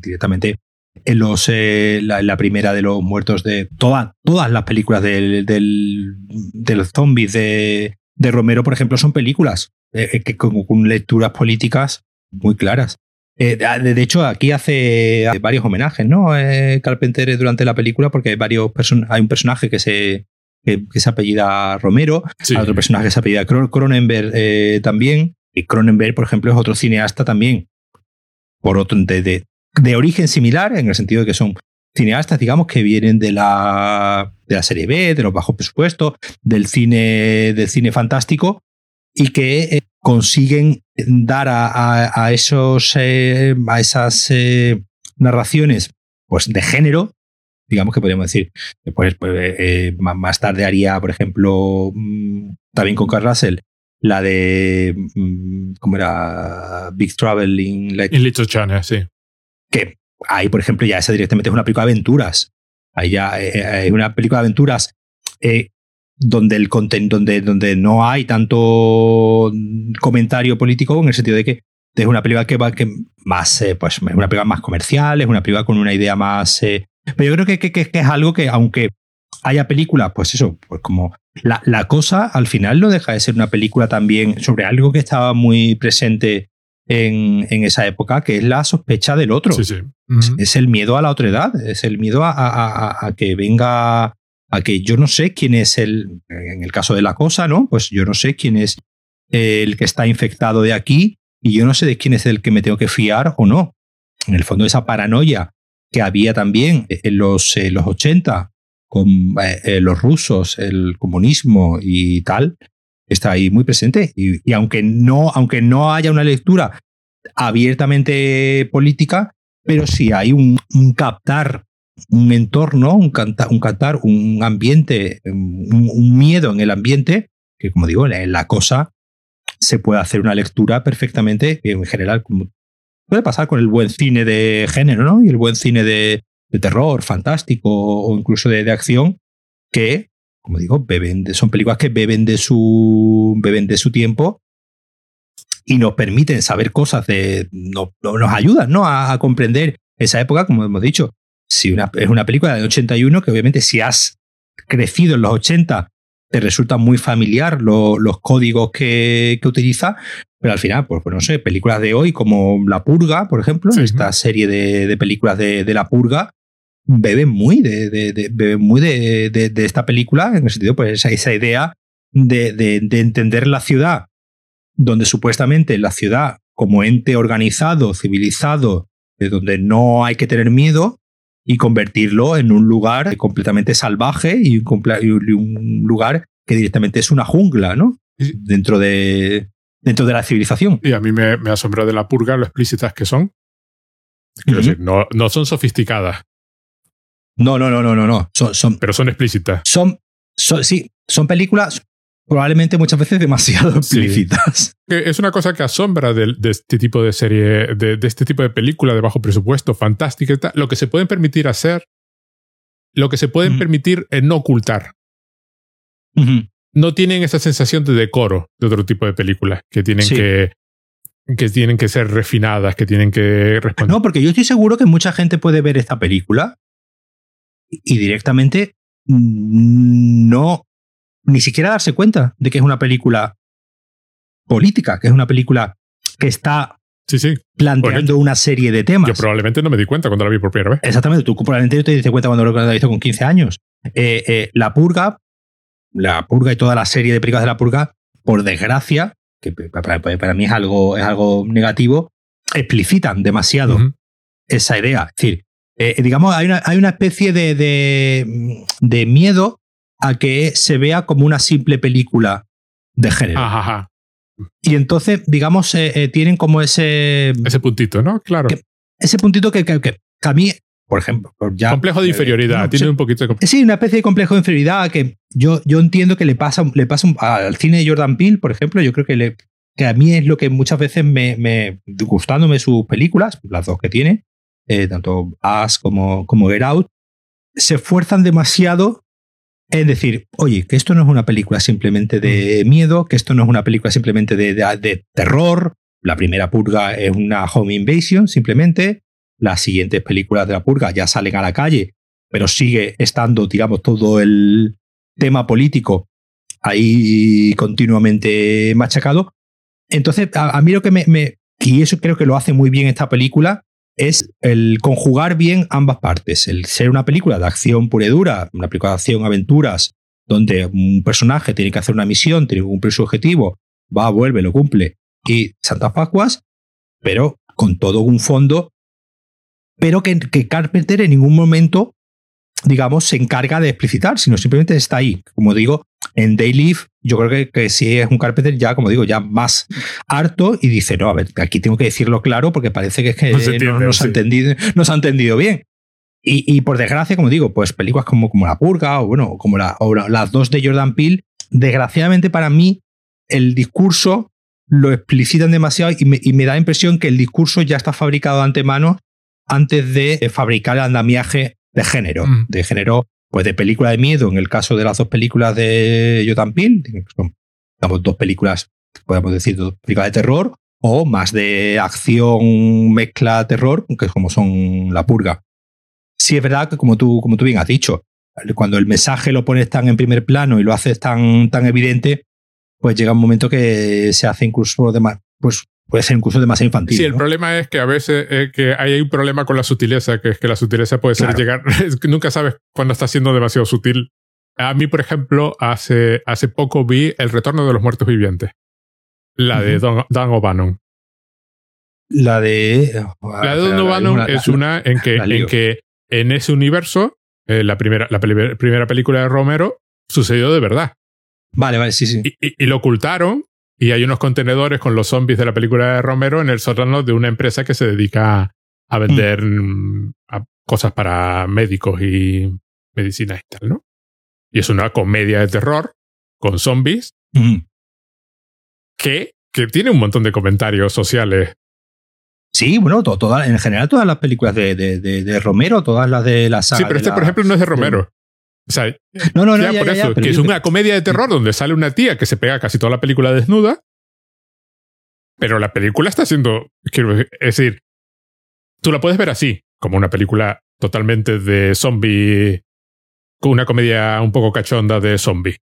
directamente en los eh, la, primera de los muertos de todas todas las películas del, del, del zombies de, de, Romero, por ejemplo, son películas eh, que con, lecturas políticas muy claras. Eh, de, hecho, aquí hace varios homenajes, ¿no? Carpenter durante la película, porque hay varios hay un personaje que se que, se apellida Romero, Sí. hay otro personaje que se apellida Cron- Cronenberg eh, también. Y Cronenberg, por ejemplo, es otro cineasta también, por otro, de, de- de origen similar, en el sentido de que son cineastas, digamos, que vienen de la, de la serie B, de los bajos presupuestos, del cine, del cine fantástico, y que eh, consiguen dar a, esos, eh, a esas eh, narraciones pues, de género, digamos que podríamos decir, pues, pues, eh, más tarde haría, por ejemplo, mm, también con Carl Russell, la de, mm, ¿cómo era? Big Travel in Like En Little China, sí. Que ahí, por ejemplo, ya esa directamente es una película de aventuras. Ahí ya eh, eh, es una película de aventuras eh, donde el donde, donde no hay tanto comentario político en el sentido de que es una película que va que más pues es una película más comercial, es una película con una idea más pero yo creo que- que- que es algo que aunque haya películas, pues eso, pues como la, la cosa al final no deja de ser una película también sobre algo que estaba muy presente en, en esa época, que es la sospecha del otro. Sí, sí. Es- el miedo a la otredad, es el miedo a, a- a- a que venga, a que yo no sé quién es el, en el caso de la cosa, ¿no? Pues yo no sé quién es el que está infectado de aquí y yo no sé de quién es el que me tengo que fiar o no. En el fondo esa paranoia que había también en los, en los 80 con eh, eh, los rusos, el comunismo y tal, está ahí muy presente. Y, aunque, no, aunque no haya una lectura abiertamente política, pero sí hay un, captar un entorno, un, canta- un ambiente, un, miedo en el ambiente, que como digo, la cosa se puede hacer una lectura perfectamente, en general, puede pasar con el buen cine de género, ¿no? Y el buen cine de, de terror, fantástico o incluso de, de acción, que, como digo, beben de- son películas que beben de su, beben de su tiempo y nos permiten saber cosas de. no- no- nos ayudan ¿no? a, a comprender esa época, como hemos dicho. Si una, es una película del 81, que obviamente si has crecido en los 80, te resulta muy familiar lo- los códigos que, que utiliza, pero al final, pues, pues no sé, películas de hoy como La Purga, por ejemplo, Sí. esta serie de, de películas de, de La Purga, beben muy de, de- de- beben muy de, de- esta película, en el sentido, pues esa, esa idea de, de- de entender la ciudad, donde supuestamente la ciudad como ente organizado, civilizado, de donde no hay que tener miedo, y convertirlo en un lugar completamente salvaje y un, comple- y un lugar que directamente es una jungla, ¿no? Dentro de, dentro de la civilización. Y a mí me, me asombró de la purga lo explícitas que son. Quiero decir, no, no son sofisticadas, No, no, no, no, no, no. Son, son, pero son explícitas. son, son- sí, son películas probablemente muchas veces demasiado explícitas. Que es una cosa que asombra de, este tipo de serie, de, de este tipo de película de bajo presupuesto, fantástica y tal. Lo que se pueden permitir hacer, lo que se pueden permitir es no ocultar. No tienen esa sensación de decoro de otro tipo de películas que tienen Sí. que que tienen que ser refinadas, que tienen que responder. No, porque yo estoy seguro que mucha gente puede ver esta película y directamente no, ni siquiera darse cuenta de que es una película política, que es una película que está Sí, sí. planteando una serie de temas. Yo probablemente no me di cuenta cuando la vi por primera vez. Exactamente, tú probablemente no te diste cuenta cuando lo has visto con 15 años. Eh, eh, la Purga, la Purga y toda la serie de películas de la Purga, por desgracia, que para, mí es algo, es algo negativo, explicitan demasiado esa idea. Es decir, eh, digamos, hay una, hay una especie de, de, de miedo a que se vea como una simple película de género. Ajá, ajá. Y entonces, digamos, eh, eh, tienen como ese, Ese puntito, ¿no? Claro. Que- ese puntito que, que- que a mí, por ejemplo, ya, complejo de eh, inferioridad. no, Tiene sí, un poquito de complejo. Sí, una especie de complejo de inferioridad que yo, yo entiendo que le pasa, le pasa un- al cine de Jordan Peele, por ejemplo, yo creo que, le, que a mí es lo que muchas veces me, me gustándome sus películas, las dos que tiene, eh, tanto Us como, como Get Out, se esfuerzan demasiado en decir, oye, que esto no es una película simplemente de miedo, que esto no es una película simplemente de, de- de terror. La primera purga es una home invasion, simplemente. Las siguientes películas de la purga ya salen a la calle, pero sigue estando, digamos, todo el tema político ahí continuamente machacado. Entonces, a, a mí lo que me, me- Y eso creo que lo hace muy bien esta película, es el conjugar bien ambas partes. El ser una película de acción pura y dura, una película de acción, aventuras, donde un personaje tiene que hacer una misión, tiene que cumplir su objetivo, va, vuelve, lo cumple y Santa Pascuas, pero con todo un fondo, pero que, que Carpenter en ningún momento, digamos, se encarga de explicitar, sino simplemente está ahí. Como digo, en Day yo creo que, que sí es un Carpenter ya, como digo, ya más harto y dice, no, a ver, aquí tengo que decirlo claro porque parece que es que no, se ha entendido, no se ha entendido bien. Y, por desgracia, como digo, pues películas como, como La Purga o bueno, como la, las dos de Jordan Peele, desgraciadamente para mí, el discurso lo explicitan demasiado y me, y me, da la impresión que el discurso ya está fabricado de antemano antes de fabricar el andamiaje de género, mm. de género pues de película de miedo, en el caso de las dos películas de Jordan Peele, son dos películas, podemos decir, dos películas de terror, o más de acción mezcla terror, que es como son La Purga. Sí es verdad que, como tú, como tú bien has dicho, cuando el mensaje lo pones tan en primer plano y lo haces tan, tan evidente, pues llega un momento que se hace incluso de más, pues puede ser incluso demasiado infantil. Sí, el problema es que a veces que hay un problema con la sutileza, que es que la sutileza puede ser llegar, *laughs* nunca sabes cuándo está siendo demasiado sutil. A mí, por ejemplo, hace, hace poco vi El Retorno de los Muertos Vivientes, la de Dan O'Bannon. La de... La de Dan O'Bannon es una en que, en que en ese universo, eh, la, primera, la primera película de Romero sucedió de verdad. Vale, vale, sí, sí. Y, lo ocultaron y hay unos contenedores con los zombies de la película de Romero en el sótano de una empresa que se dedica a vender mm. cosas para médicos y medicina y tal, ¿no? Y es una comedia de terror con zombies que, que tiene un montón de comentarios sociales Sí, bueno, en general todas las películas de, de, Romero, todas las de la saga. Sí, pero este, por ejemplo, no es de Romero. O sea, no, no, no, ya, por eso, que es una comedia de terror donde sale una tía que se pega casi toda la película desnuda, pero la película está siendo, es decir, tú la puedes ver así, como una película totalmente de zombie, con una comedia un poco cachonda de zombie.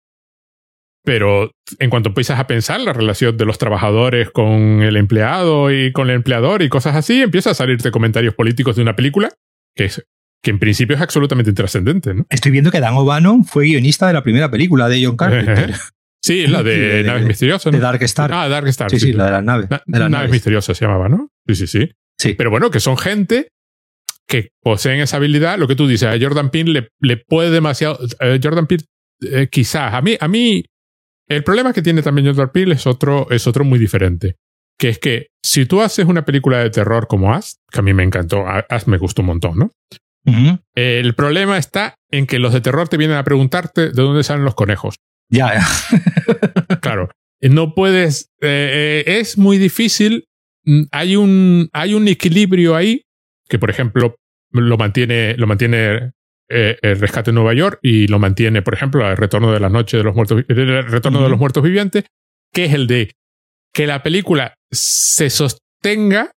Pero en cuanto empiezas a pensar la relación de los trabajadores con el empleado y con el empleador y cosas así, empieza a salirte comentarios políticos de una película que, es, que en principio es absolutamente intrascendente. ¿no? Estoy viendo que Dan O'Bannon fue guionista de la primera película de John Carpenter. *laughs* sí, la de, *laughs* Naves Misteriosas. De Dark Star. Ah, Dark Star. Sí, sí, la de las naves. naves, Misteriosas se llamaba, ¿no? Sí, sí, sí. Sí. Pero bueno, que son gente que poseen esa habilidad. Lo que tú dices, a Jordan Peele le, le puede demasiado. Jordan Peele, eh, quizás. A mí, a mí el problema que tiene también Jordan Peele es otro, es otro muy diferente. Que es que si tú haces una película de terror como As, que a mí me encantó, As me gustó un montón, ¿no? El problema está en que los de terror te vienen a preguntarte de dónde salen los conejos. Ya, ya. *laughs* claro. No puedes. Eh, eh, es muy difícil. Mm, hay un, hay un equilibrio ahí que, por ejemplo, lo mantiene, lo mantiene eh, el rescate en Nueva York y lo mantiene, por ejemplo, el retorno de la noche de los muertos, el retorno de los muertos vivientes, que es el de que la película se sostenga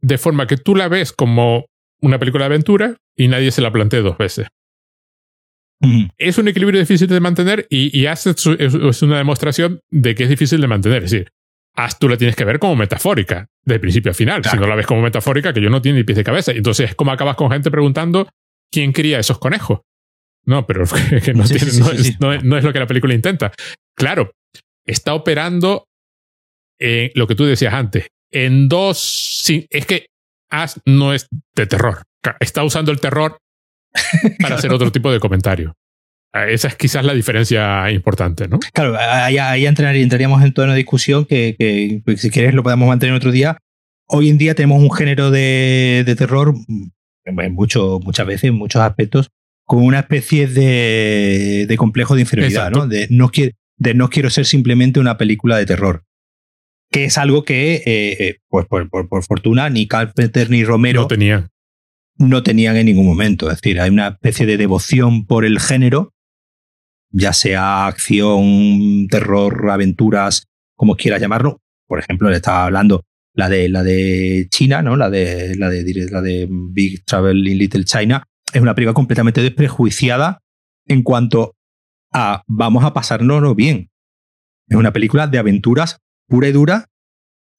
de forma que tú la ves como una película de aventura y nadie se la plantee dos veces. Es un equilibrio difícil de mantener y, y es una demostración de que es difícil de mantener. Es decir, As tú la tienes que ver como metafórica, de principio a final. Si no la ves como metafórica, que yo no tiene ni pies de cabeza. Entonces, ¿cómo acabas con gente preguntando quién cría esos conejos. No, pero no, es, lo que la película intenta. Claro, está operando en lo que tú decías antes, en dos... Es que As no es de terror. Está usando el terror *laughs* para hacer otro tipo de comentario. Esa es quizás la diferencia importante, ¿no? Claro, ahí, entraríamos en toda una discusión que, que, si quieres lo podemos mantener otro día. Hoy en día tenemos un género de, de terror en mucho, muchas veces, en muchos aspectos, como una especie de, de complejo de inferioridad, ¿no? De no, de no quiero ser simplemente una película de terror. Que es algo que, eh, eh, pues por, por, fortuna, ni Carpenter ni Romero no tenían. no tenían en ningún momento. Es decir, hay una especie de devoción por el género, ya sea acción, terror, aventuras, como quieras llamarlo. Por ejemplo, le estaba hablando la de, la de China, ¿no? La de, la de, la de Big Travel in Little China, es una película completamente desprejuiciada en cuanto a vamos a pasárnoslo bien. Es una película de aventuras pura y dura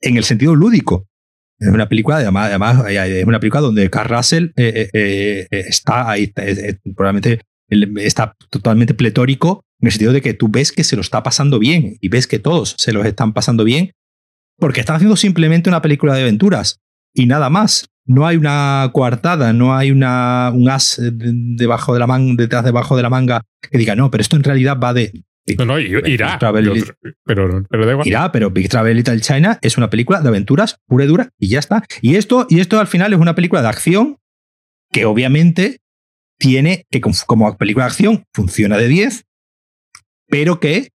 en el sentido lúdico. Es una película, además, además es una película donde Carl Russell eh, eh, eh, está ahí, probablemente está totalmente pletórico en el sentido de que tú ves que se lo está pasando bien y ves que todos se los están pasando bien porque están haciendo simplemente una película de aventuras y nada más. No hay una coartada, no hay una, un as debajo de la manga, detrás debajo de la manga que diga, no, pero esto en realidad va de. No, no, irá. pero, pero Irá, pero Big Travel Little China es una película de aventuras pura y dura y ya está. Y esto, y esto al final es una película de acción que obviamente tiene, que como película de acción funciona de 10, pero que,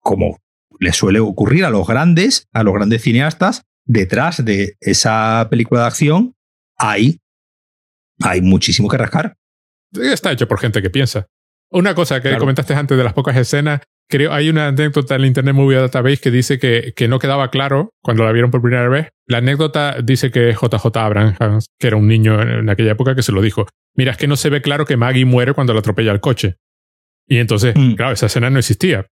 como le suele ocurrir a los grandes, a los grandes cineastas, detrás de esa película de acción hay, hay muchísimo que rascar. Está hecho por gente que piensa. Una cosa que comentaste antes de las pocas escenas, creo hay una anécdota en el Internet Movie Database que dice que, que no quedaba claro cuando la vieron por primera vez. La anécdota dice que JJ Abrams, que era un niño en aquella época, que se lo dijo. Mira, es que no se ve claro que Maggie muere cuando la atropella el coche. Y entonces, mm. claro, esa escena no existía.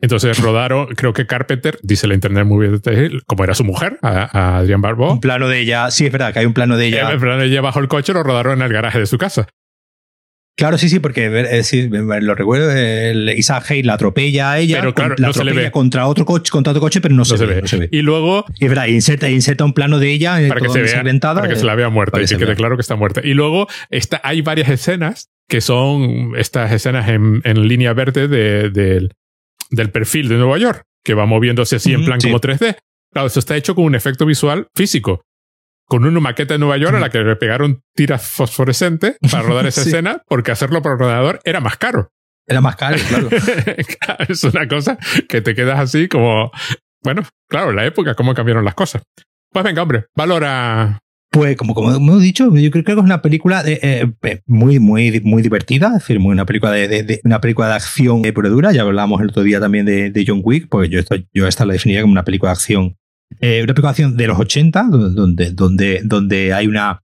Entonces *laughs* rodaron, creo que Carpenter, dice la Internet Movie, como era su mujer, a, Adrián Barbo. Un plano de ella, sí, es verdad que hay un plano de ella. El plano de ella bajo el coche lo rodaron en el garaje de su casa. Claro, sí, sí, porque lo recuerdo, Isaac Hayes la atropella a ella, pero claro, la no se le ve. contra otro coche, contra otro coche, pero no, se, ve, Y luego y es verdad, inserta, inserta un plano de ella para que se vea, para que se la vea muerta y que quede claro que está muerta. Y luego está, hay varias escenas que son estas escenas en, en línea verde de, de, del perfil de Nueva York, que va moviéndose así en plan como 3D. Claro, eso está hecho con un efecto visual físico. Con una maqueta de Nueva York a la que le pegaron tiras fosforescentes para rodar esa *laughs* escena, porque hacerlo por ordenador era más caro. Era más caro, *laughs* claro. es una cosa que te quedas así como, bueno, claro, la época, cómo cambiaron las cosas. Pues venga, hombre, valora, pues como, como hemos dicho, yo creo que es una película eh, muy, muy, muy divertida, es decir, muy una película de, una película de acción pura dura. Ya hablábamos el otro día también de, John Wick, pues yo, esto, yo esta la definiría como una película de acción, eh, una película de los 80, donde, donde, donde hay una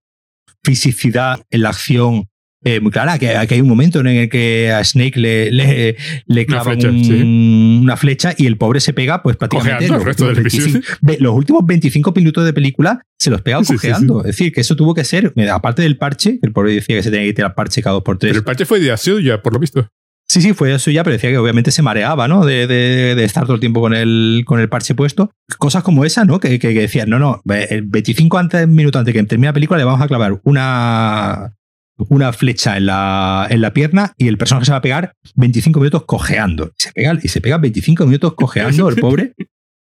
fisicidad en la acción eh, muy clara, que, hay un momento en el que a Snake le, le, le clava una, flecha, y el pobre se pega, pues prácticamente los, los, últimos 25 minutos de película se los pega cojeando. es decir, que eso tuvo que ser, aparte del parche, que el pobre decía que se tenía que tirar parche cada dos por tres. Pero el parche fue de suya, por lo visto. Sí, sí, fue suya, pero decía que obviamente se mareaba, ¿no? De, de, estar todo el tiempo con el, con el parche puesto. Cosas como esa, ¿no? Que, que, decían, no, no, 25 antes, minutos antes que termine la película le vamos a clavar una, una flecha en la, en la pierna y el personaje se va a pegar 25 minutos cojeando. Y se pega, y se pega 25 minutos cojeando el pobre.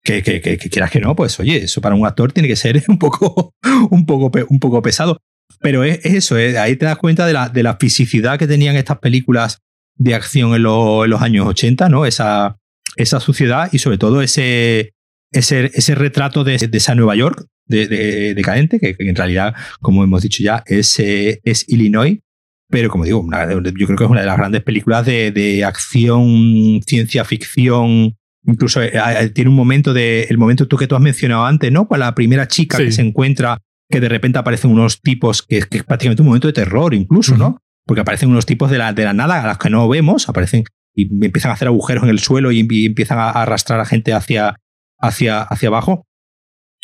Que, que, que, quieras que no, pues oye, eso para un actor tiene que ser *laughs* un poco, un poco, un poco pesado. Pero es, eso, ahí te das cuenta de la, de la fisicidad que tenían estas películas de acción en, en los años 80, ¿no? Esa, esa suciedad y sobre todo ese, ese, ese retrato de, de, esa Nueva York de, decadente, que, en realidad, como hemos dicho ya, es, eh, es Illinois. Pero como digo, yo creo que es una de las grandes películas de, acción, ciencia ficción. Incluso eh, eh, tiene un momento de. El momento tú que tú has mencionado antes, ¿no? Con la primera chica que se encuentra, que de repente aparecen unos tipos, que, que, es prácticamente un momento de terror, incluso, ¿no? Porque aparecen unos tipos de la, de la nada a los que no vemos, aparecen y empiezan a hacer agujeros en el suelo y, empiezan a arrastrar a gente hacia, hacia, hacia abajo.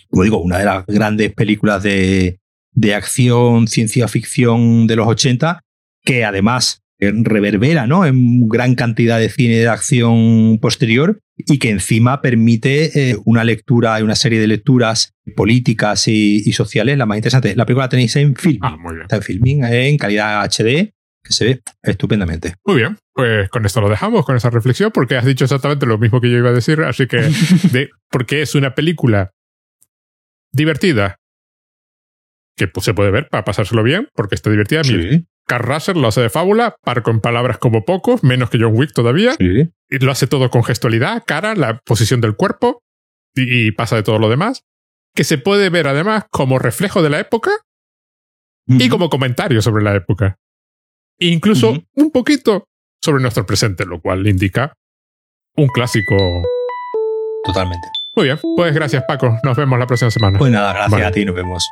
Como digo, una de las grandes películas de, de acción, ciencia ficción de los 80, que además reverbera ¿no? en gran cantidad de cine de acción posterior y que encima permite eh, una lectura y una serie de lecturas políticas y, sociales la más interesante. La película la tenéis en film. Ah, muy bien. Está en filming, en calidad HD, que se ve estupendamente. Muy bien, pues con esto lo dejamos, con esa reflexión, porque has dicho exactamente lo mismo que yo iba a decir, así que *laughs* de, porque es una película divertida. Que pues, se puede ver para pasárselo bien, porque está divertida. Sí. Carl Russell lo hace de fábula, par con palabras como pocos, menos que John Wick todavía. Y lo hace todo con gestualidad, cara, la posición del cuerpo, y, pasa de todo lo demás. Que se puede ver además como reflejo de la época y como comentario sobre la época. incluso un poquito sobre nuestro presente, lo cual indica un clásico. Totalmente. Muy bien, pues gracias Paco, nos vemos la próxima semana. Pues nada, gracias a ti, nos vemos.